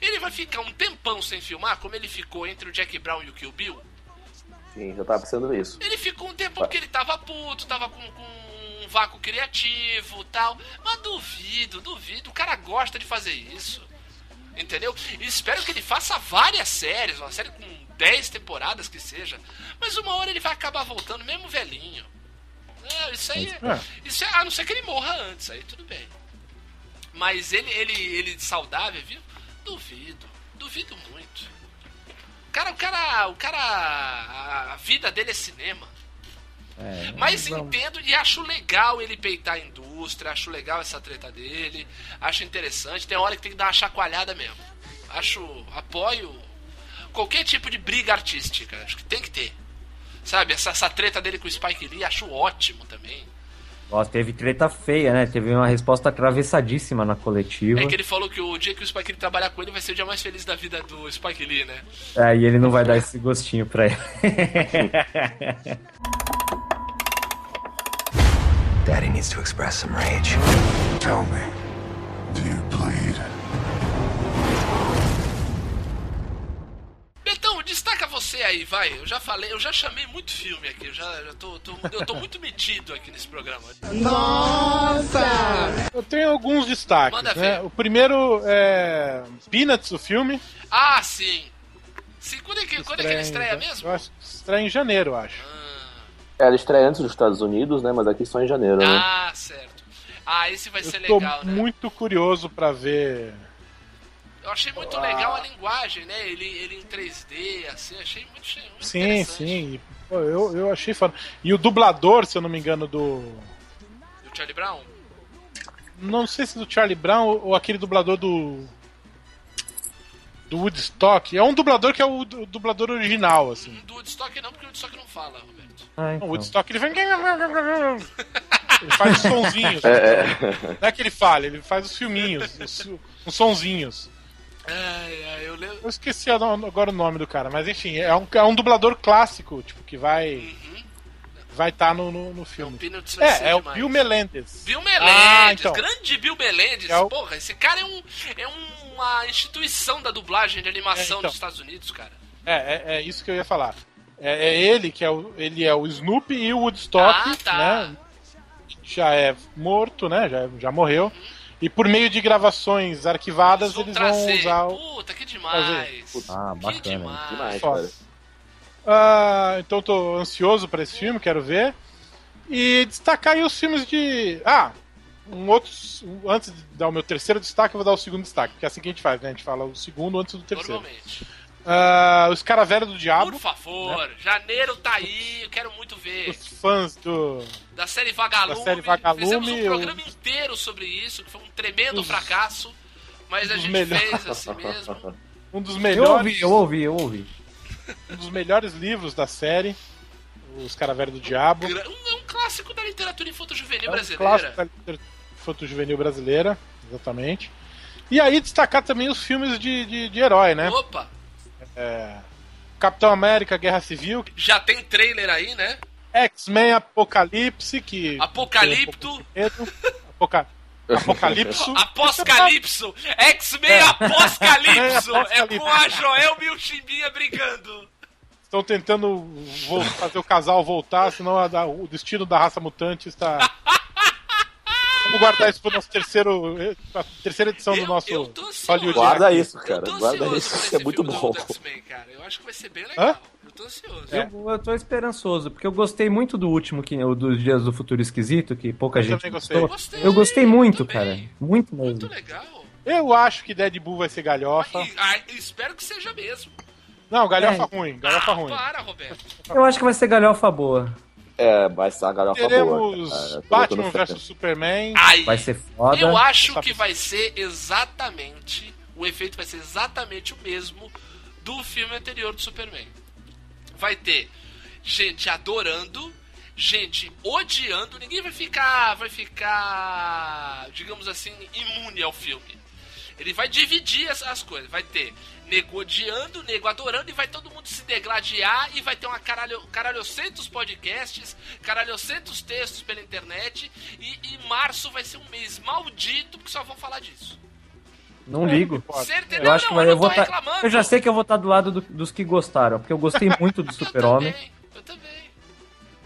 Ele vai ficar um tempão sem filmar, como ele ficou entre o Jack Brown e o Kill Bill. Sim, já tava pensando nisso. Ele ficou um tempo porque ele tava puto, tava com, com um vácuo criativo tal. Mas duvido, duvido. O cara gosta de fazer isso. Entendeu? E espero que ele faça várias séries, uma série com 10 temporadas que seja. Mas uma hora ele vai acabar voltando, mesmo velhinho. É, isso aí. É. Isso é, a não ser que ele morra antes, aí tudo bem. Mas ele, ele, ele saudável, viu? Duvido. Duvido muito. Cara, o cara, o cara, a a vida dele é cinema. É, Mas vamos- entendo e acho legal ele peitar a indústria, acho legal essa treta dele, acho interessante. Tem hora que tem que dar uma chacoalhada mesmo. Acho, apoio qualquer tipo de briga artística, acho que tem que ter. Sabe, essa, essa treta dele com o Spike Lee, acho ótimo também. Nossa, teve treta feia, né? Teve uma resposta atravessadíssima na coletiva. É que ele falou que o dia que o Spike Lee trabalhar com ele vai ser o dia mais feliz da vida do Spike Lee, né? É, e ele não vai dar esse gostinho pra ele. Daddy needs to express some rage. Tell me, do you bleed? Você aí, vai. Eu já falei, eu já chamei muito filme aqui, eu já, já tô, tô- eu tô muito metido aqui nesse programa. Eu tenho alguns destaques, Manda né? ver. O primeiro é Peanuts, o filme. Ah, sim. sim quando, é que, quando é que ele estreia mesmo? Eu acho que estreia em janeiro, eu acho. É, Ela estreia antes dos Estados Unidos, né? Mas aqui só em janeiro, né? Ah, certo. Ah, esse vai ser Eu tô legal, né? muito curioso pra ver. Eu achei muito legal a linguagem, né? Ele, ele em 3D, assim, achei muito, muito Sim, interessante. sim. Pô, eu, eu achei foda. E o dublador, se eu não me engano, do. Do Charlie Brown? Não sei se do Charlie Brown ou aquele dublador do. Do Woodstock. É um dublador que é o du- dublador original, assim. Do Woodstock não, porque o Woodstock não fala, Roberto. Ah, O então. Woodstock ele vem. Ele faz os sonzinhos. É, é. Não é que ele fala, ele faz os filminhos, os, os sonzinhos. Ai, ai, eu lembro. Eu esqueci no- agora o nome do cara, mas enfim, é um, é um dublador clássico, tipo, que vai. Vai estar no, no, no filme. Peanuts vai ser É, é o. Bill Melendez. Bill Melendez, Ah, então. grande Bill Melendez. É o- Porra, esse cara é, um, é uma instituição da dublagem de animação É, então. dos Estados Unidos, cara. É, é, é isso que eu ia falar. É, é ele que é o, ele é o Snoopy e o Woodstock, Ah, tá. né? Já é morto, né? Já, já morreu. E por meio de gravações arquivadas, eles vão Trazer. usar o. Puta, que demais. Ah, Que bacana. demais. Demais, cara. Ah, então tô ansioso pra esse filme, quero ver. E destacar aí os filmes de. Ah, um outro. Antes de dar o meu terceiro destaque, eu vou dar o segundo destaque, porque é assim que a gente faz, né? A gente fala o segundo antes do terceiro. Normalmente. Ah, os Caravela do Diabo, Por favor, janeiro tá aí, eu quero muito ver. os fãs do. Da série Vagalume. Da série Vagalume, Fizemos um eu- programa inteiro sobre isso, que foi um tremendo Os- fracasso. Mas a gente melhores. fez assim mesmo. Um dos Eu melhores. ouvi, eu ouvi, eu ouvi. um dos melhores livros da série. Os Caravela do Diabo. Um, é um clássico da literatura infanto-juvenil É um brasileira. clássico da literatura infanto-juvenil brasileira, exatamente. E aí destacar também os filmes de, de, de herói, né? Opa, É, Capitão América, Guerra Civil, já tem trailer aí, né? X-Men Apocalipse, que. Apocalipto. tem um pouco de medo. Apoca... Apocalipso. Apocalipso! X-Men É. Apocalipso! É, É com a Joelma e o Chimbinha brigando. Estão tentando fazer o casal voltar, senão a da- o destino da raça mutante está. Vamos guardar isso para nosso terceiro, pra terceira edição do nosso eu tô ansioso. Hollywood Guarda isso, cara. eu Guarda isso, é muito bom. cara. Eu acho que vai ser bem legal. Hã? Eu tô ansioso. Eu, eu tô esperançoso, porque eu gostei muito do último, que, o dos Dias do Futuro Esquisito, que pouca Eu gente também gostei. gostou. Gostei, Eu gostei muito, cara. Muito mesmo. Muito legal. Eu acho que Deadpool vai ser galhofa. Ah, espero que seja mesmo. Não, galhofa É. ruim, galhofa Ah, ruim. para, Roberto. Eu acho que vai ser galhofa boa. É, vai ser uma galhofa boa. Teremos tô Batman vs Superman. Ai, Vai ser foda. eu acho que vai ser exatamente O efeito vai ser exatamente o mesmo do filme anterior do Superman. Vai ter gente adorando, gente odiando, ninguém vai ficar, vai ficar, digamos assim, imune ao filme. Ele vai dividir as, as coisas, vai ter nego odiando, nego adorando e vai todo mundo se degladiar e vai ter uma caralho, caralhocentos podcasts, caralhocentos textos pela internet e, e março vai ser um mês maldito porque só vão falar disso. Não ligo. Certeza, Eu não, acho que vai, eu eu vou tá- reclamando. Eu já sei que eu vou estar do lado do- dos que gostaram, porque eu gostei muito do Super-Homem. Eu também.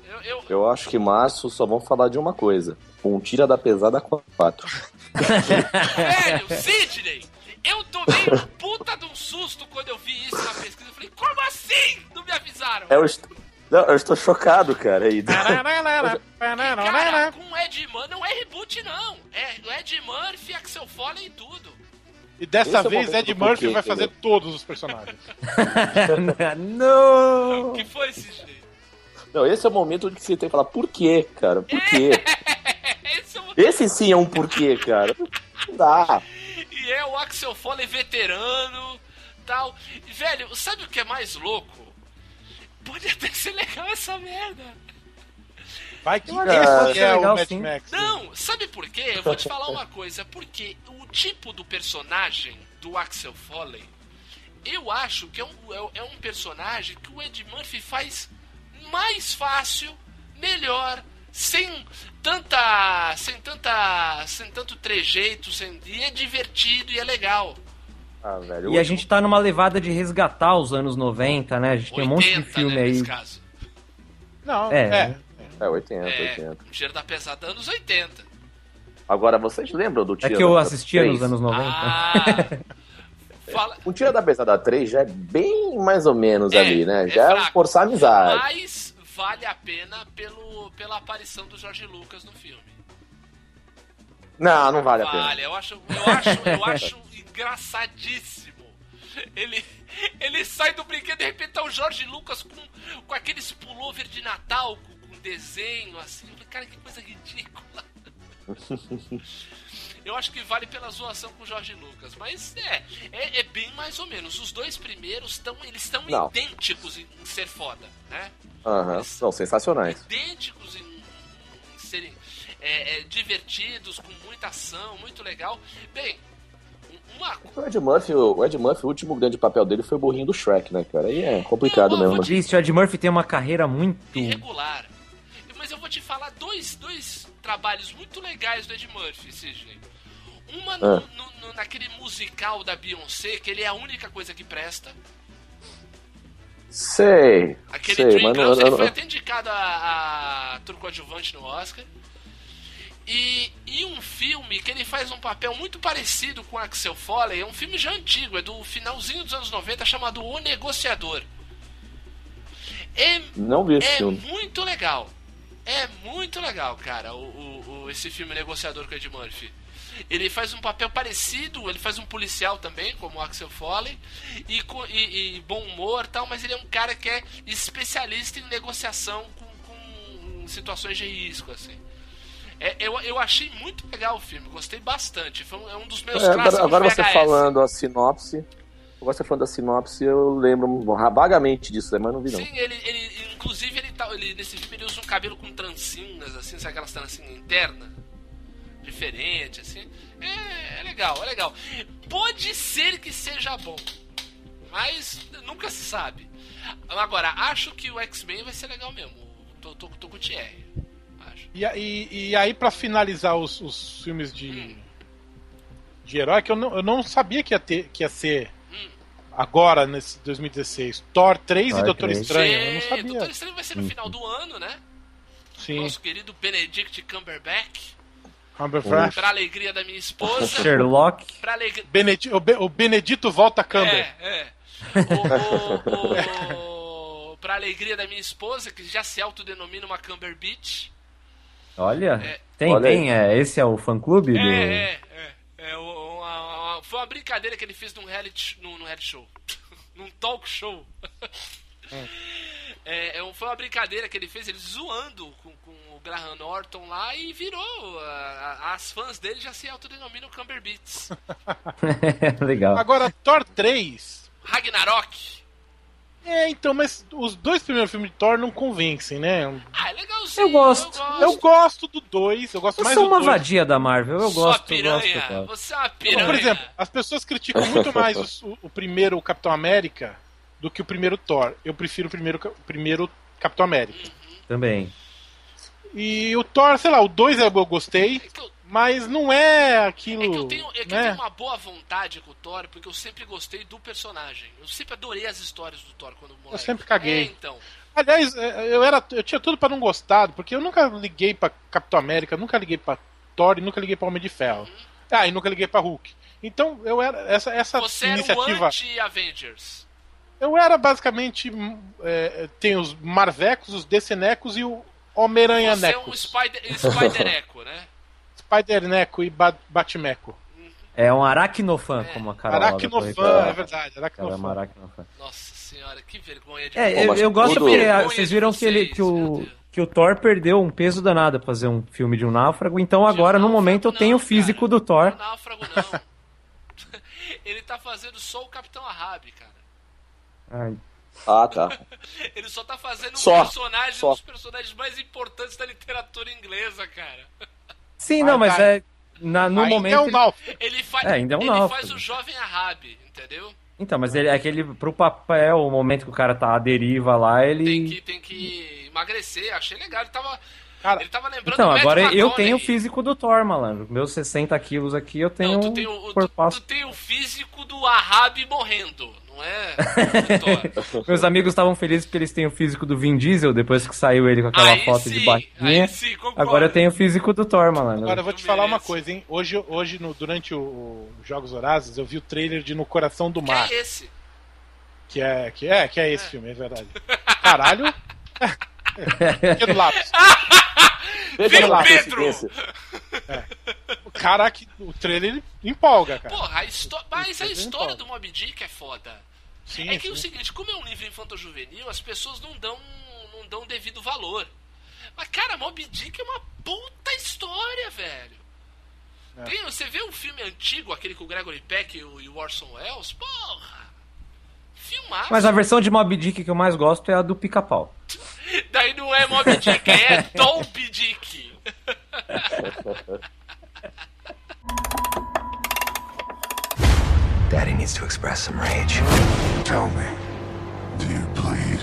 Eu, eu, Eu acho que março só vão falar de uma coisa. Um tira da pesada 4. Velho, Sidney, eu tomei um puta de um susto quando eu vi isso na pesquisa. Eu falei, como assim? Não me avisaram. Eu estou, não, eu estou chocado, cara. Aí. Cara, com o Ed Murphy, não é reboot não. É o Ed Murphy, Axel Foley e tudo. E dessa Esse é o vez momento Ed Murphy porquê, vai fazer entendeu? todos os personagens. não! O que foi, Sidney? Não, esse é o momento que você tem que falar por quê, cara? Por quê? Esse é o... Esse sim é um porquê, cara. Não dá. É o Axel Foley veterano, tal. E, velho, sabe o que é mais louco? Pode até ser legal essa merda. Vai que pode ser é legal, o Mad. Max. Não, sabe por quê? Eu vou te falar uma coisa. Porque o tipo do personagem do Axel Foley, eu acho que é um, é, é um personagem que o Ed Murphy faz mais fácil, melhor, sem tanta. sem tanta. sem tanto trejeito, sem, e é divertido e é legal. Ah, velho. E a gente tá numa levada de resgatar os anos 90, né? A gente tem um monte de 80, filme né, aí. nesse caso. Não, É. é. É, 80, É, 80. um cheiro da pesada anos 80. Agora, vocês lembram do É Tira que eu assistia 3? nos anos 90. Ah! Fala, O Tira da Pesada 3 já é bem mais ou menos É, ali, né? é Já é, fraco. forçar a amizade. Mas vale a pena pelo, pela aparição do Jorge Lucas no filme. Não, não vale a pena. Vale, eu acho, eu acho, eu acho engraçadíssimo. Ele, ele sai do brinquedo e de repente tá o Jorge Lucas com, com aqueles pullover de Natal, com, com desenho assim. Cara, que coisa ridícula. Eu acho que vale pela zoação com o Jorge Lucas, mas é, é, é bem mais ou menos. Os dois primeiros estão, eles estão idênticos em, em ser foda, né? Aham, são sensacionais. idênticos em, em serem é, é, divertidos, com muita ação, muito legal. Bem, um- uma O Ed Murphy, o Ed Murphy, o último grande papel dele foi o burrinho do Shrek, né, cara? Aí é complicado mesmo. né? Triste, o Ed Murphy tem uma carreira muito. irregular. Mas eu vou te falar dois, dois trabalhos muito legais do Ed Murphy, Sidney. Uma no, Ah. no- no- naquele musical da Beyoncé, que ele é a única coisa que presta. Sei. Aquele sei, Dream Girls, ele foi até indicado a, a ator coadjuvante no Oscar. E, e um filme que ele faz um papel muito parecido com Axel Foley, é um filme já antigo, é do finalzinho dos anos 90, chamado O Negociador. É, não vi esse é filme. muito legal. É muito legal, cara, o, o- o- esse filme Negociador com Ed Murphy. Ele faz um papel parecido, ele faz um policial também, como o Axel Foley, e, e- e bom humor e tal, mas ele é um cara que é especialista em negociação com, com situações de risco, assim. É, eu, eu achei muito legal o filme, gostei bastante. Foi um, é um dos meus É, agora, agora você falando a sinopse. Agora você falando da sinopse, eu lembro vagamente disso, mas não vi não. Sim, ele, ele inclusive ele, tá, ele nesse filme ele usa um cabelo com trancinhas, assim, sabe aquelas trancinhas internas? Diferente, assim. É, é legal, é legal. Pode ser que seja bom, mas nunca se sabe. Agora, acho que o X-Men vai ser legal mesmo. Tô, tô, tô com o Thierry. E, e, e aí, pra finalizar os, os filmes de, de herói, que eu não, eu não sabia que ia, ter, que ia ser agora, nesse 2016. Thor 3 e Doutor 3. Estranho. Eu não sabia. Doutor Estranho vai ser no final do ano, né? Sim. Nosso querido Benedict Cumberbatch. Cumberbatch. Pra alegria da minha esposa. Sherlock. Pra alegria. Benedi- o, Be- o Benedito volta a Cumber. É, é. O, o, o, pra alegria da minha esposa, que já se autodenomina uma Cumber Beach. Olha, É. tem, Olha tem. É, esse é o fã clube do. É, é, é. é o- uma- uma- foi uma brincadeira que ele fez num reality, num, num reality show. num talk show. É, é um- foi uma brincadeira que ele fez, ele zoando com, com o Graham Norton lá e virou. a- a- as fãs dele já se autodenominam Cumberbeats. Legal. Agora, Thor 3. Ragnarok. É, então, mas os dois primeiros filmes de Thor não convencem, né? Ah, é legalzinho. Eu gosto. Eu gosto do 2, eu gosto Eu mais sou do uma dois. vadia da Marvel, eu Sua gosto, eu gosto. Você é uma piranha. Por exemplo, as pessoas criticam muito mais o, o primeiro Capitão América do que o primeiro Thor. Eu prefiro o primeiro, o primeiro Capitão América. Também. E o Thor, sei lá, o 2 eu gostei, mas não é aquilo. É que eu tenho, é que eu né? tenho uma boa vontade com o Thor, porque eu sempre gostei do personagem. Eu sempre adorei as histórias do Thor quando moleque. Eu sempre caguei. É, então. Aliás, é, eu, era, eu tinha tudo pra não gostar, porque eu nunca liguei pra Capitão América, nunca liguei pra Thor e nunca liguei pra Homem de Ferro. Ah, e nunca liguei pra Hulk. Então, eu era. Essa, essa Você era o iniciativa. anti-Avengers. Eu era basicamente. hum, é, tem os Marvecos, os Decenecos e o Homem-Aranha Você é Neco. um Spider, Spider-Eco, né? Spider-Neco e Ba- Batmeco. É um aracnofã, como a Carol Aracnofã, é verdade, Ela é aracnofã. Nossa senhora, que vergonha de É, eu, eu gosto porque Vergonha vocês de viram que, ele, vocês, que, o, que o Thor perdeu um peso danado pra fazer um filme de um náufrago, então agora, no momento, eu tenho o físico do Thor. Não é náufrago, não. Ele tá fazendo só o Capitão Ahab, cara. Ai, Ah, tá. Ele só tá fazendo um Só, personagem, só. um dos personagens mais importantes da literatura inglesa, cara. Sim, não, mas é. na- no Ainda momento. é um ele-. Ele, fa É, ainda é um ele náufrago. faz o jovem Ahab, entendeu? Então, mas ele é aquele. Pro papel, o momento que o cara tá à deriva lá, ele. Tem que, tem que emagrecer, achei legal. Ele tava, Cara, ele tava lembrando Então, agora eu McConaughey. tenho o físico do Thor, malandro. Meus 60 quilos aqui, eu tenho Não, tu um tem, o, tu, tu tem o físico do Ahab morrendo, não é? Meus amigos estavam felizes porque eles têm o físico do Vin Diesel depois que saiu ele com aquela Aí foto sim, de barriguinha. aí sim. Agora eu tenho o físico do Thor, malandro. Agora eu vou te falar uma coisa, hein? Hoje, hoje no, durante o, o Jogos Horazes, eu vi o trailer de No Coração do Que Mar. é esse? Que é, que é, que é esse filme, é verdade. Caralho. Pequeno lápis. Veja Vem lá, o Pedro! coincidência. Caraca, o trailer empolga, cara. Porra, a mas a é história do Mob Dick é foda. Sim, é que sim. o seguinte, como é um livro infanto-juvenil, as pessoas não dão, não dão devido valor. Mas, cara, Mob Dick é uma puta história, velho. É. Tem, você vê um filme antigo, aquele com o Gregory Peck e o, e o Orson Welles, porra. Filmaço. Mas a versão de Mob Dick que eu mais gosto é a do pica-pau. Daí não é Mob Dick, aí é Dolby Dick. Daddy needs to express some rage. Tell me, do you bleed?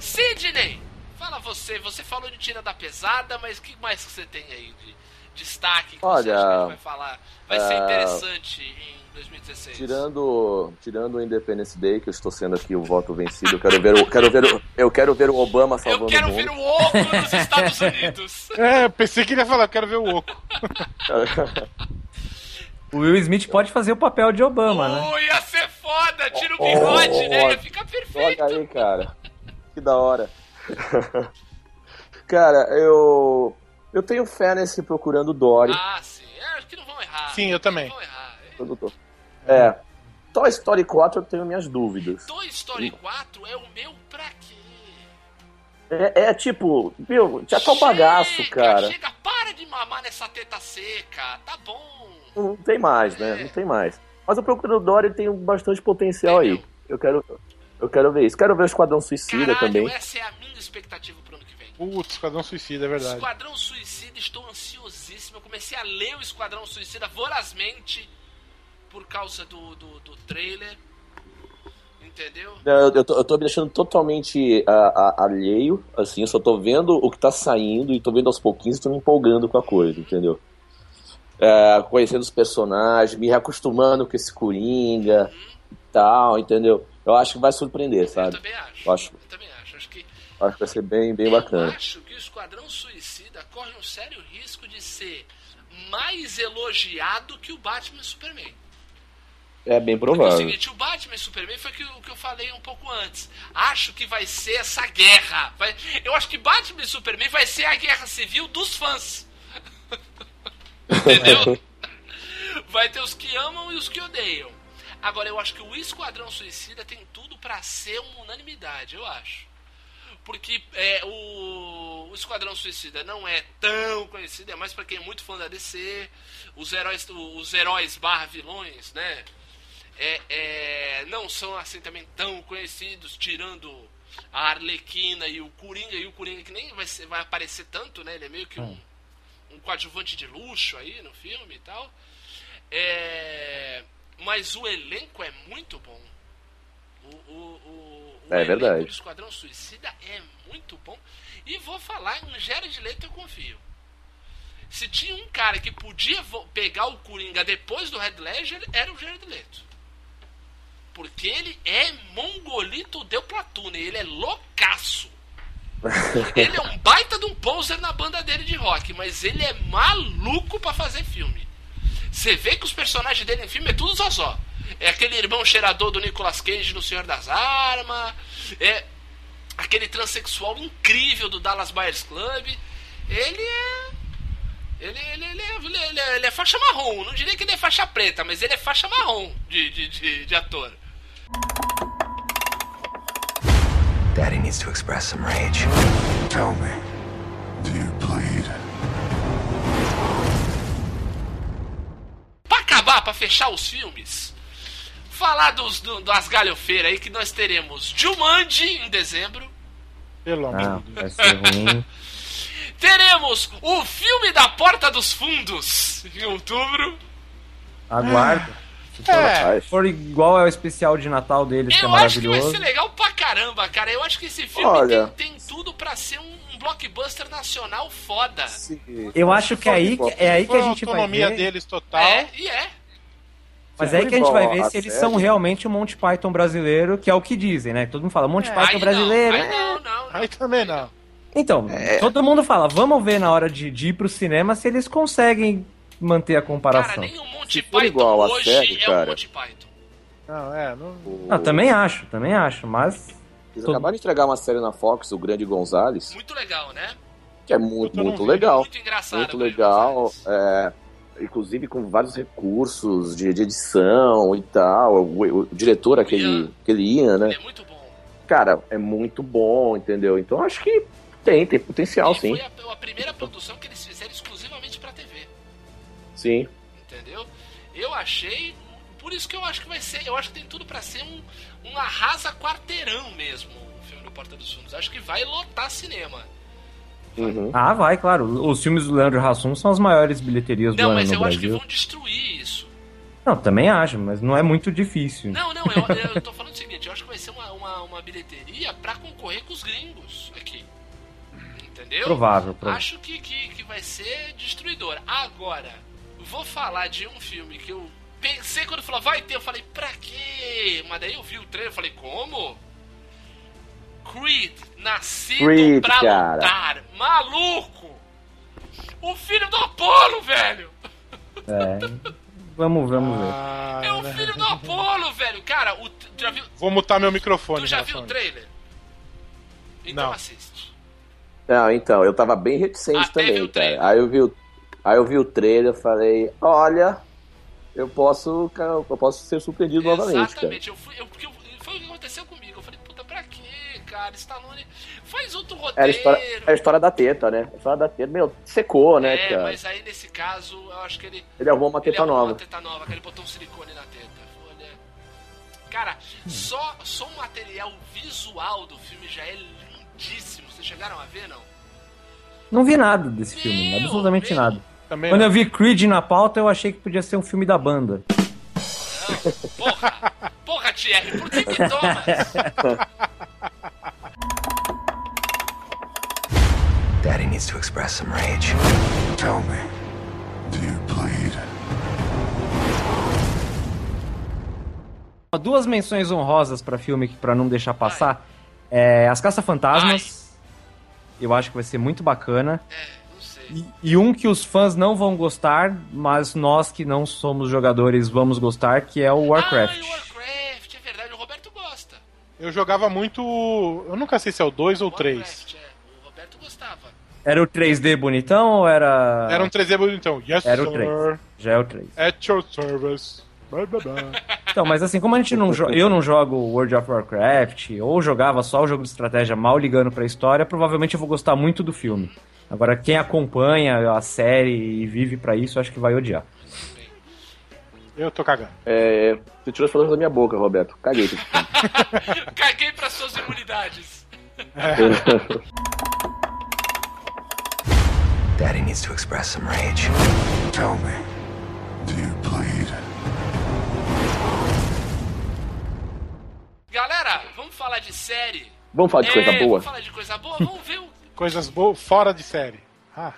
Sidney, fala você. Você falou de tira da pesada, mas o que mais que você tem aí de destaque que você Olha, acha que vai falar? Vai ser é, interessante em 2016. Tirando, tirando o Independence Day, que eu estou sendo aqui o voto vencido, eu quero ver o, quero ver o, eu quero ver o Obama Eu salvando quero o mundo. ver o Oco nos Estados Unidos. É, eu pensei que ele ia falar, eu quero ver o Oco. O Will Smith pode fazer o papel de Obama, né? Ui, ia ser foda, tira o bigode, né? Ia ficar perfeito. Olha aí, cara. Que da hora. cara, eu. Eu tenho fé nesse procurando Dory. Ah, sim. É, acho que não vão errar. Sim, eu também. Não vão errar. Produtor. É. Toy Story 4 eu tenho minhas dúvidas. Toy Story 4 é o meu pra quê? É, é tipo, viu, já tá o bagaço, cara. Chega, para de mamar nessa teta seca. Tá bom. Não tem mais, né? Não tem mais. Mas o Procurando Dory tem bastante potencial aí. Eu quero, eu quero ver isso. Quero ver o Esquadrão Suicida Caralho, também. essa é a minha expectativa pro ano que vem. Putz, Esquadrão Suicida, é verdade. Esquadrão Suicida, estou ansiosíssimo. Eu comecei a ler o Esquadrão Suicida vorazmente por causa do, do, do trailer. Entendeu? Eu, eu, tô, eu tô me deixando totalmente a- a- alheio, assim, eu só tô vendo o que tá saindo e tô vendo aos pouquinhos e tô me empolgando com a coisa, entendeu? É, conhecendo os personagens, me reacostumando com esse Coringa e tal, entendeu? Eu acho que vai surpreender, sabe? Eu também acho. Eu acho, Eu também acho. Acho que, acho que vai ser bem, bem eu bacana. acho que o Esquadrão Suicida corre um sério risco de ser mais elogiado que o Batman e Superman. É bem Porque é o provável. seguinte, o Batman e Superman foi o que, eu falei um pouco antes. Acho que vai ser essa guerra. Vai- eu acho que Batman e Superman vai ser a guerra civil dos fãs. Entendeu? vai ter os que amam e os que odeiam. Agora, eu acho que o Esquadrão Suicida tem tudo pra ser uma unanimidade, eu acho. Porque é, o, o Esquadrão Suicida não é tão conhecido, é mais pra quem é muito fã da DC. Os heróis, os heróis barra vilões, né? É, é, não são assim também tão conhecidos, tirando a Arlequina e o Coringa, e o Coringa que nem vai, vai aparecer tanto, né? Ele é meio que um, um coadjuvante de luxo aí no filme e tal. É, mas o elenco é muito bom. O, o, o, o É elenco verdade. do Esquadrão Suicida é muito bom. E vou falar, em Jared Leto eu confio. Se tinha um cara que podia pegar o Coringa depois do Red Ledger, era o Jared Leto. Porque ele é mongolito de Platune, ele é loucaço. Ele é um baita de um poser na banda dele de rock, mas ele é maluco pra fazer filme. Você vê que os personagens dele em filme é tudo zozó. É aquele irmão cheirador do Nicolas Cage no Senhor das Armas. É aquele transexual incrível do Dallas Buyers Club. Ele é. Ele, ele, ele, é, ele, é- ele é, ele é faixa marrom. Não diria que ele é faixa preta, mas ele é faixa marrom de, de, de, de ator. Daddy needs to express some rage. Tell me, do you bleed? Pra acabar, pra fechar os filmes, falar dos, do- das galhofeiras aí que nós teremos Jumanji em dezembro. Pelo amor Ah, de vai Deus. ser ruim. Teremos o filme da Porta dos Fundos em outubro. Aguardo. Se for, É. for igual ao especial de Natal deles, que é Eu acho que vai maravilhoso. ser legal pra caramba, cara. Eu acho que esse filme Olha. tem, tem tudo pra ser um blockbuster nacional foda. Eu acho que é aí, é aí que a gente vai autonomia ver. deles total. É, e é. Mas é aí que a gente vai ver a se eles série- são realmente o Monty Python brasileiro, que é o que dizem, né? Todo mundo fala Monty Python Aí brasileiro. não, é. aí não, não. Aí também não. Então, todo mundo fala, vamos ver na hora de, de ir pro cinema se eles conseguem manter a Cara, comparação. nem o Monty Python igual a hoje série, é o cara. Monty Python. Não, é, não. Não, também acho, também acho, mas Eles acabaram de entregar uma série na Fox, o Grande Gonzales, Muito legal, né? que é muito, muito vi. legal. Muito engraçado. Muito legal. É, inclusive com vários recursos de, de edição e tal. O, o diretor, aquele, Ian. aquele Ian, né? Ele é muito bom. Cara, é muito bom, entendeu? Então acho que tem, tem potencial, e sim. foi a, a primeira produção que eles fizeram. Sim. Entendeu? Eu achei. Por isso que eu acho que vai ser. Eu acho que tem tudo pra ser um, um arrasa quarteirão mesmo o filme do Porta dos Fundos. Acho que vai lotar cinema. Uhum. Ah, vai, claro. Os filmes do Leandro Hassum são as maiores bilheterias do Não, ano mas no eu acho que Brasil. vão destruir isso. Não, também acho, mas não é muito difícil. Não, não, eu, eu tô falando o seguinte, eu acho que vai ser uma, uma, uma bilheteria pra concorrer com os gringos aqui. Entendeu? Provável, provável. Acho que, que, que vai ser destruidor. Agora, vou falar de um filme que eu pensei quando falou, vai ter, eu falei, pra quê? Mas daí eu vi o trailer e falei, como? Creed, nascido Creed, pra cara. lutar. Maluco! O filho do Apolo, velho! É. Vamos, vamos ver. Ah, É o filho do Apolo, velho! Cara, o, tu já viu, Vou mutar meu microfone. tu já viu o trailer? Então Não. assiste. Não, então, eu tava bem reticente Até vi também, o trailer. cara. Aí eu vi o, aí eu vi o trailer e falei, olha, eu posso, cara, eu posso ser surpreendido novamente. Exatamente. Eu fui, eu, porque eu- foi o que aconteceu comigo. Eu falei, puta, pra quê, cara? Stallone faz outro roteiro. Era a história, era a história da teta, né? A história da teta, meu, secou, né, é, cara? mas aí nesse caso, eu acho que ele. Ele arrumou uma ele teta arrumou nova. Uma teta nova, que ele botou um silicone na teta. Olha. Cara, só, só o material visual do filme já é lindíssimo. Vocês chegaram a ver, não? Não vi nada desse filme, Meu, absolutamente meu. nada. Também Quando não. eu vi Creed na pauta, eu achei que podia ser um filme da banda. Não. Porra! Porra, Thierry, por que que tomas? Daddy needs to express some rage. Tell me, do you bleed? Duas menções honrosas pra filme que para não deixar passar. É, As Caça-Fantasmas. Eu acho que vai ser muito bacana. É. E, e um que os fãs não vão gostar, mas nós que não somos jogadores vamos gostar, que é o Warcraft. Ah, o Warcraft, é verdade. O Roberto gosta. Eu jogava muito. Eu nunca sei se é o 2 ou o 3. Warcraft, é. O Roberto gostava. Era o 3D bonitão ou era. Era um 3D bonitão. Yes, Era o sir. 3. Já é o 3. At your service. Então, mas assim, como a gente não eu não jogo World of Warcraft, ou jogava só o jogo de estratégia mal ligando pra história, provavelmente eu vou gostar muito do filme. Agora, quem acompanha a série e vive pra isso, acho que vai odiar. Eu tô cagando. É, você tirou as palavras da minha boca, Roberto. Caguei. Caguei para suas imunidades. Daddy needs to express some rage. Tell me, do you bleed? Galera, vamos falar de série? Vamos falar de coisa É, boa? Vamos falar de coisa boa? Vamos ver o Coisas boas fora de série. Ah.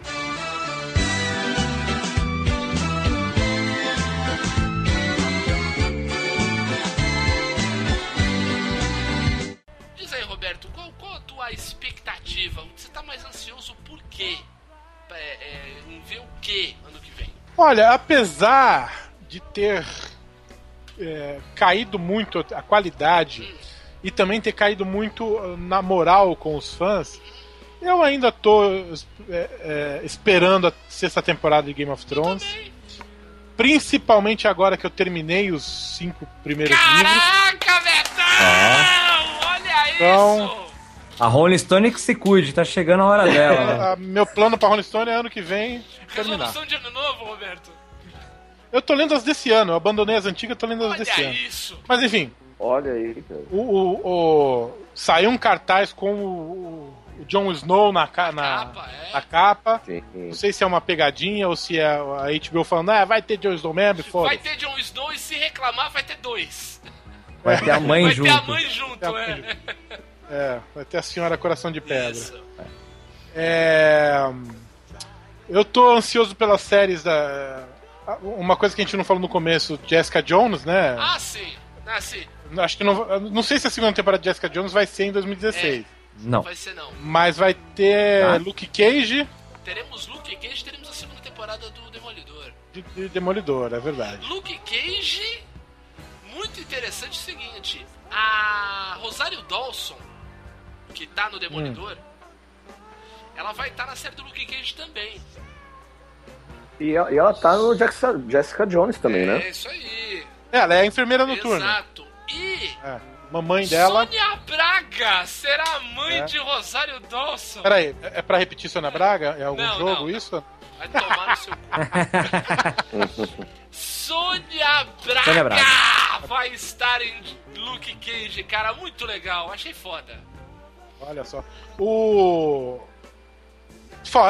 Diz aí, Roberto, qual, qual a tua expectativa? Você tá mais ansioso por quê? É, é, em ver o quê ano que vem? Olha, apesar de ter é, caído muito a qualidade e também ter caído muito uh, na moral com os fãs, eu ainda tô é, é, esperando a sexta temporada de Game of Thrones. Principalmente agora que eu terminei os cinco primeiros livros. Caraca, Betão! Olha Então, isso! A Rolling Stone que se cuide, tá chegando a hora dela. né? a- meu plano pra Rolling Stone é ano que vem terminar. Resolução de ano novo, Roberto. Eu tô lendo as desse ano, eu abandonei as antigas, tô lendo as Olha desse ano. isso! Mas enfim, Olha aí, cara. o, o- o- saiu um cartaz com o, o Jon Snow na, ca- na, Capa, é. na capa. Sim. Não sei se é uma pegadinha ou se é a HBO falando, ah, vai ter Jon Snow mesmo, Vai foda ter Jon Snow e se reclamar vai ter dois. Vai ter a mãe vai junto. ter a mãe junto, é. mãe É, vai ter a senhora coração de pedra. Isso. É, eu tô ansioso pelas séries da. Uma coisa que a gente não falou no começo, Jessica Jones, né? Ah, sim. Ah, sim. Acho que não. Não sei se a segunda temporada de Jessica Jones vai ser em 2016. Não. Vai ser não. Mas vai ter Tá. Luke Cage Teremos Luke Cage, teremos a segunda temporada do Demolidor. de, de Demolidor, é verdade. Luke Cage, muito interessante o seguinte: a Rosário Dawson, que tá no Demolidor, ela vai estar na série do Luke Cage também. E ela, e ela tá no Jessica, Jessica Jones também, É né? isso aí. É, ela é a enfermeira noturna. Exato. E É. Mamãe dela. Sônia Braga será a mãe É. de Rosário Dawson. Peraí, é pra repetir Sônia Braga? É algum Não, jogo não, não. isso? Vai tomar no seu cu. Sônia Braga, Sônia Braga. vai estar em Luke Cage, cara, muito legal, achei foda. Olha só. O.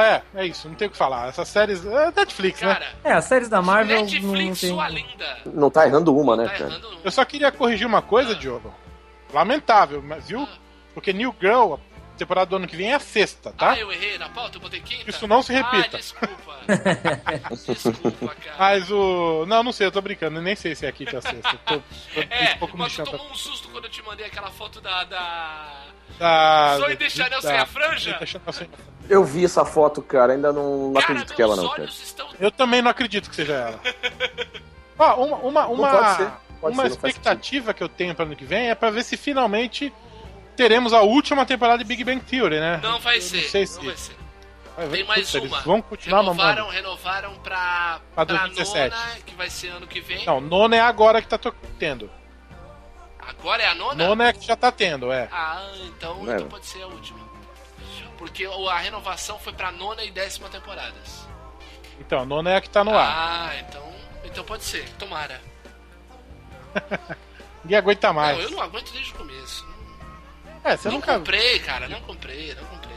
É, é isso, não tem o que falar. Essas séries. É Netflix, né? Cara, É, as séries da Marvel não Netflix, tem... sua linda. Não tá errando uma, né, Tá cara? errando Eu só queria corrigir uma coisa, Diogo. Lamentável, mas viu? Porque New Girl, a temporada do ano que vem é a sexta, tá? Ah, eu errei na pauta, eu botei quinta. Isso não se repita. Ah, desculpa. desculpa, cara. Mas o. Não, não sei, eu tô brincando, eu nem sei se é a quinta ou a sexta. Eu tô, tô É, um pouco me mas tu tomou um susto quando eu te mandei aquela foto da... da... Da, Zoe Deschanel sem a franja? Zoe Deschanel sem a franja. Eu vi essa foto, cara, ainda não, não Cara, acredito que é ela não, estão... Eu também não acredito que seja ela. Ó, uma, uma, uma, pode uma expectativa que eu tenho para ano que vem é pra ver se finalmente teremos a última temporada de Big Bang Theory, né? Não vai Eu ser, Não sei não se. vai ser. vai ver, Tem mais puta, uma. Vão continuar renovaram, mamando. renovaram pra, Pra pra 2017. nona, que vai ser ano que vem. Não, nona é agora que tá tendo. Agora é a nona? Nona é que já tá tendo, é. Ah, então, É. então pode ser a última. Porque a renovação foi pra nona e décima temporadas. Então, nona é a que tá no ar. Ah, então, então pode ser. Tomara. Ninguém aguenta mais. Não, eu não aguento desde o começo. É, você não nunca. comprei, cara. Não comprei, não comprei.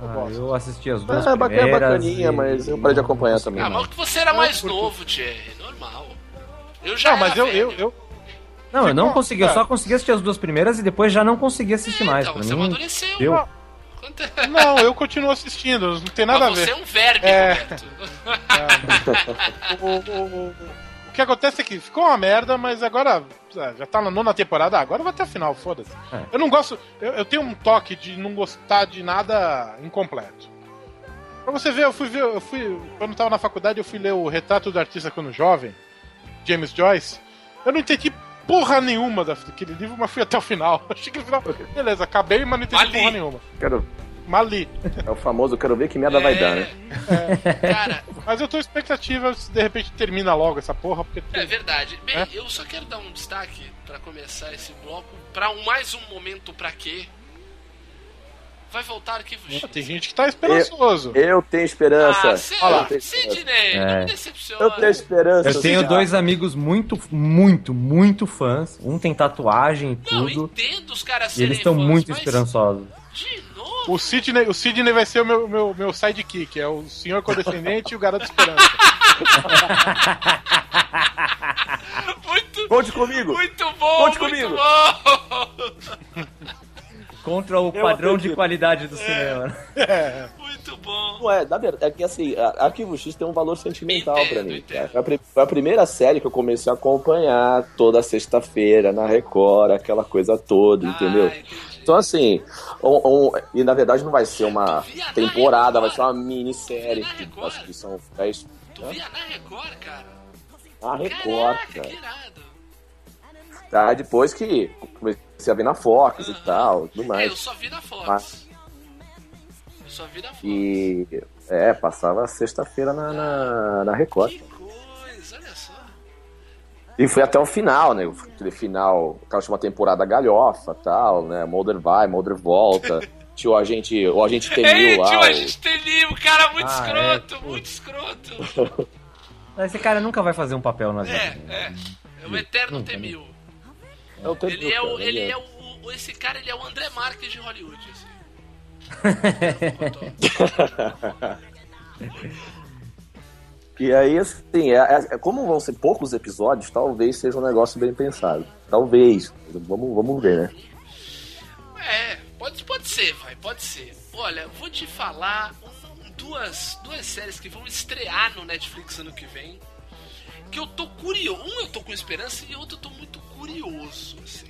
Ah, eu assisti as duas Ah, é bacana, primeiras bacaninha, e- mas eu parei de acompanhar também. Ah, mas que você era mais novo, Thierry. Normal. Eu já Não, mas eu, eu, eu. Não, eu não Ficou- consegui, eu cara. só consegui assistir as duas primeiras e depois já não consegui assistir mais. Então, Pra você mim, amadureceu. deu. Não, eu continuo assistindo, não tem nada Mas a ver. você é um verme, É. Roberto. o, o- o- o que acontece é que ficou uma merda, mas agora é, já tá na nona temporada, agora vai até a final, foda-se. É. Eu não gosto. Eu, eu tenho um toque de não gostar de nada incompleto. Pra você ver, eu fui ver, eu fui. Quando eu tava na faculdade, eu fui ler o Retrato do Artista Quando Jovem, James Joyce. Eu não entendi porra nenhuma da- daquele livro, mas fui até o final. Achei que no final. Beleza, acabei, mas não entendi Ali. porra nenhuma. Quero, Mali. É o famoso, eu quero ver que merda vai dar, né? Cara, Mas eu tô expectativa se de repente termina logo essa porra, porque. é verdade. Bem, É? eu só quero dar um destaque pra começar esse bloco pra um, mais um momento pra quê? Vai voltar Arquivo X. Tem gente que tá esperançoso. Eu tenho esperança. Ah, Olha lá. Eu Sidney, não É. me decepciona. Eu tenho esperança. Eu tenho dois amigos muito, muito, muito fãs. Um tem tatuagem e Não, tudo. entendo os caras E serem eles estão muito mas esperançosos. De? O Sidney, o Sidney vai ser o meu, meu, meu sidekick, é o senhor condescendente e o garoto esperança. Muito, Conte comigo. muito bom, Conte muito comigo. bom. Contra o Eu padrão de acredito. qualidade do cinema. Muito bom. Não é, na verdade, é que assim, Arquivo X tem um valor sentimental Entendo, pra mim. cara. Foi a, pri- foi a primeira série que eu comecei a acompanhar toda sexta-feira na Record, aquela coisa toda, entendeu? Ah, entendi. Então, assim, um- um- e na verdade não vai ser uma temporada, vai ser uma minissérie. Acho que são 10 Tu via na Record, cara? na Record, Caraca, cara. que irado. Tá, depois que comecei a ver na Fox e tal, tudo É, mais. eu só vi na Fox. Mas- Eu só vi na Fox. E é, passava sexta-feira na, na, na Record. Que. E foi até o final, né? Aquele final, aquela última temporada galhofa tal, né? Mulder vai, Mulder volta. Tinha o agente, o agente Ei, lá. tio, o- a gente tem livro, cara, muito Ah, escroto, é, muito escroto. Esse cara nunca vai fazer um papel na É, vida. é. É o Eterno Temil. É o Temil, Ele é o. Ele ele é o. Esse cara ele é o André Marques de Hollywood, assim. E aí, assim, é, é- como vão ser poucos episódios, talvez seja um negócio bem pensado. Talvez. Vamos, vamos ver, né? É, pode, pode ser, vai, pode ser. Olha, vou te falar um- duas, duas séries que vão estrear no Netflix ano que vem. Que eu tô curioso. Um eu tô com esperança e outro eu tô muito curioso, assim.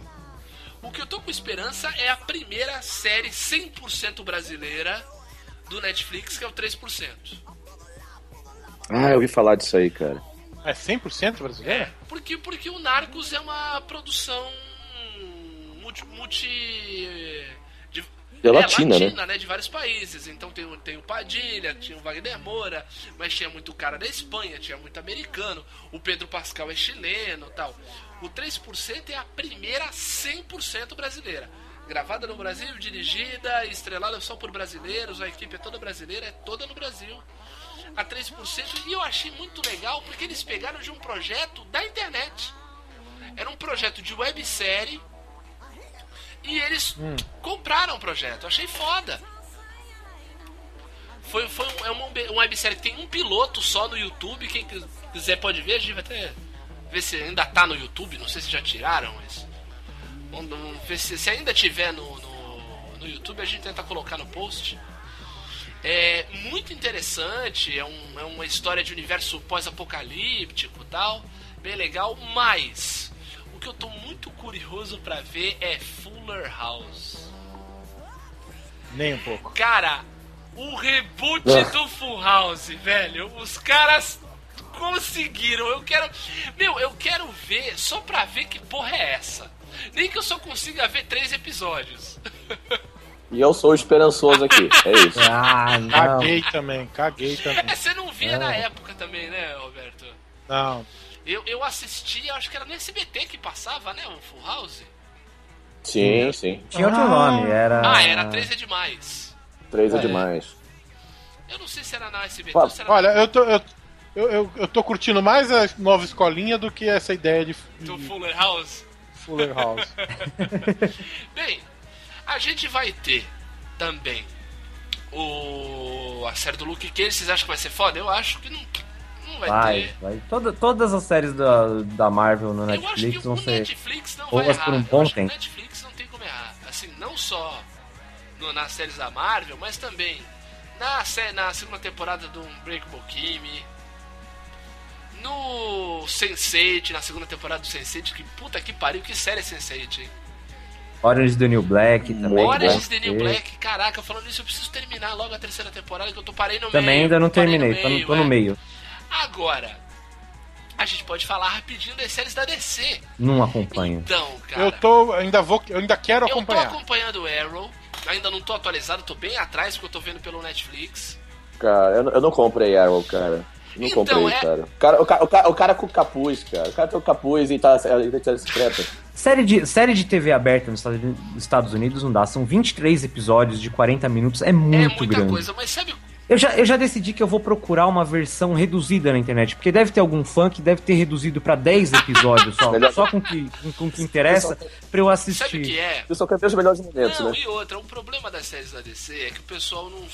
O que eu tô com esperança é a primeira série 100% brasileira do Netflix, que é o 3%. Ah, eu ouvi falar disso aí, cara. É 100% brasileiro? Porque, porque o Narcos é uma produção multi. multi de, É latina, né? latina, De vários países. Então tem, o- tem o Padilha, tinha o Wagner Moura, mas tinha muito cara da Espanha, tinha muito americano. O Pedro Pascal é chileno tal. O 3% é a primeira 100% brasileira. Gravada no Brasil, dirigida e estrelada só por brasileiros, a equipe é toda brasileira, é toda no Brasil a 3% e eu achei muito legal porque eles pegaram de um projeto da internet. Era um projeto de websérie e eles compraram o projeto. Eu achei foda. Foi, foi um, é uma, uma websérie que tem um piloto só no YouTube. Quem quis- quiser pode ver, a gente vai até ver se ainda tá no YouTube. Não sei se já tiraram, mas. Vamos ver se, se ainda tiver no, no, no YouTube, a gente tenta colocar no post. É muito interessante, é, um- é uma história de universo pós-apocalíptico e tal, bem legal, mas o que eu tô muito curioso pra ver é Fuller House. Nem um pouco. Cara, o reboot Ah. do Full House, velho, os caras conseguiram. Eu quero, meu, eu quero ver só pra ver que porra é essa. Nem que eu só consiga ver três episódios. E eu sou esperançoso aqui, é isso. Ah, não. Caguei também, caguei também. É, você não via É. na época também, né, Roberto? Não. Eu, eu assisti, acho que era no SBT que passava, né? O Full House. Sim, sim. Tinha outro nome, era. Ah, era 3 é demais. Três é É. demais. Eu não sei se era na SBT se era Olha, eu tô, eu, eu, eu, eu tô curtindo mais a nova escolinha do que essa ideia de, do de Fuller House. Fuller House. Bem, a gente vai ter também o a série do Luke Cage. Vocês acham que vai ser foda? Eu acho que não, não vai, Vai, ter. vai. Toda, todas as séries da, da Marvel no Eu Netflix vão ser. Netflix não vai por errar. um Eu bom acho que o tempo. Netflix não tem como errar. Assim, não só no- nas séries da Marvel, mas também na, na segunda temporada do Unbreakable Kimmy. No Sense8, na segunda temporada do Sense8, que puta que pariu, que série é Sense8, hein? Orange the New Black também. Orange the New Black, caraca, falando isso, eu preciso terminar logo a terceira temporada que eu tô parei no Também meio. ainda não terminei, tô, no- tô no é. meio. Agora, a gente pode falar rapidinho das séries da DC. Não acompanho. Então, cara, Eu tô. Ainda vou. Eu ainda quero eu tô acompanhar. acompanhando o Arrow. ainda não tô atualizado, tô bem atrás porque eu tô vendo pelo Netflix. Cara, eu, não- eu não comprei Arrow, cara. Não Então, comprei, é- cara. O cara, o, cara, o, cara, o cara com capuz, cara. O cara tem o capuz e tá identidade secreta. Série de, série de TV aberta nos Estados Uni- Estados Unidos não dá. São 23 episódios de 40 minutos. É muito é muita grande. coisa, mas sabe. Eu já, eu já decidi que eu vou procurar uma versão reduzida na internet. Porque deve ter algum fã que deve ter reduzido pra 10 episódios só. só com o que, com, com o que interessa pra eu assistir. Sabe o que é? Eu só quero ver os melhores momentos, Não, né? e outra, o problema das séries da DC é que o pessoal não, não-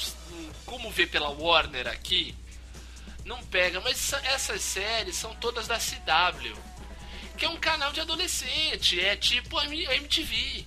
Como vê pela Warner aqui, não pega. Mas essa- essas séries são todas da CW. Que é um canal de adolescente, é tipo a MTV.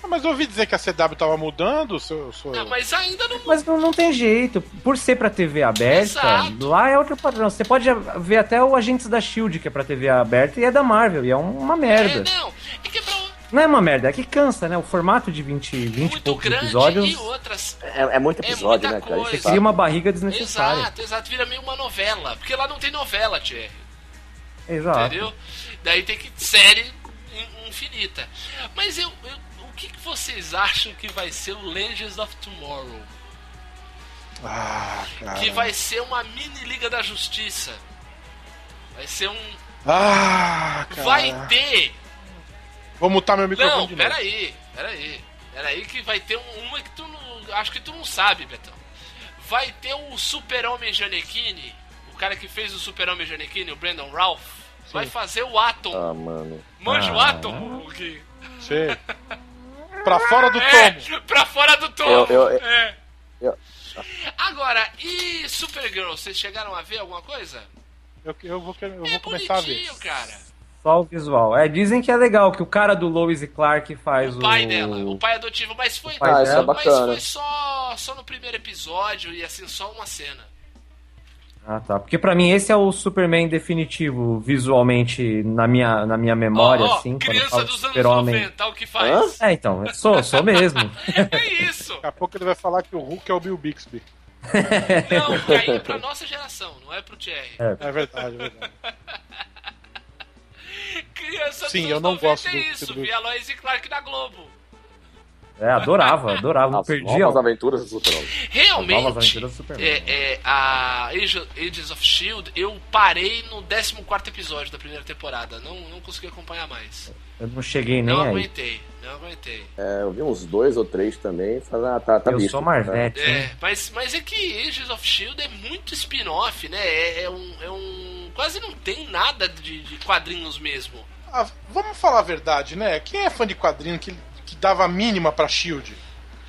Ah, Mas eu ouvi dizer que a CW tava mudando, seu. seu... Ah, mas ainda não. Mas não, não tem jeito. Por ser pra TV aberta, Exato. lá é outro padrão. Você pode ver até o Agentes da Shield, que é pra TV aberta, e é da Marvel, e é uma merda. É, não. É que é pra Não é uma merda, é que cansa, né? O formato de 20, 20 e muito poucos grande episódios e outras. É, é muito episódio, muita né, cara? É cria uma barriga desnecessária. Exato, exato. Vira meio uma novela. Porque lá não tem novela, Thierry. Exato. Entendeu? Daí tem que série in- infinita. Mas eu, eu- o que, que vocês acham que vai ser o Legends of Tomorrow? Ah, cara. Que vai ser uma mini Liga da Justiça. Vai ser um. Ah, cara. Vai ter. Vou mutar meu microfone Não, de peraí, peraí. Peraí que vai ter um- uma que tu não. Acho que tu não sabe, Betão. Vai ter o Super-Homem Janequine. O cara que fez o Super-Homem Janequine, o Brandon Ralph. Vai fazer o Atom. Ah, mano. Manja o Ah. Atom, o que? Sei. Pra fora do É, tomo. pra fora do tomo. Eu- eu- É. eu- Agora, e Supergirl, vocês chegaram a ver alguma coisa? Eu, eu vou, querer- eu É vou começar a ver. bonitinho, cara. Só o visual. É, dizem que é legal, que o cara do Lois e Clark faz o. O pai dela, o pai adotivo, mas foi, pai Ah, é mas foi só, só no primeiro episódio e assim, só uma cena. Ah, tá. Porque pra mim esse é o Superman definitivo, visualmente, na minha, na minha memória, Ó, ó, assim. criança falo dos anos Super-Homem. 90, o que faz? É, então, eu sou, sou mesmo. É isso. Daqui a pouco ele vai falar que o Hulk é o Bill Bixby. Não, porque aí é pra nossa geração, não é pro Thierry. É verdade, é verdade. Criança Sim, dos eu anos não 90 gosto é do- isso, do- via Lois e Clark na Globo. É, adorava, adorava. Não As perdia. novas aventuras do. Novas Realmente, Aventuras do Superman. é, é, a Age- Agents of S.H.I.E.L.D., eu parei no 14º episódio da primeira temporada. Não, não consegui acompanhar mais. Eu não cheguei nem Não aí. aguentei, não aguentei. É, eu vi uns dois ou três também. Falei, ah, tá, tá eu visto. sou Marvete, É, hein? mas, mas é que Agents of S.H.I.E.L.D. é muito spin-off, né? É, é um, é um... Quase não tem nada de, de quadrinhos mesmo. Ah, vamos falar a verdade, né? Quem é fã de quadrinho que, que dava a mínima pra Shield?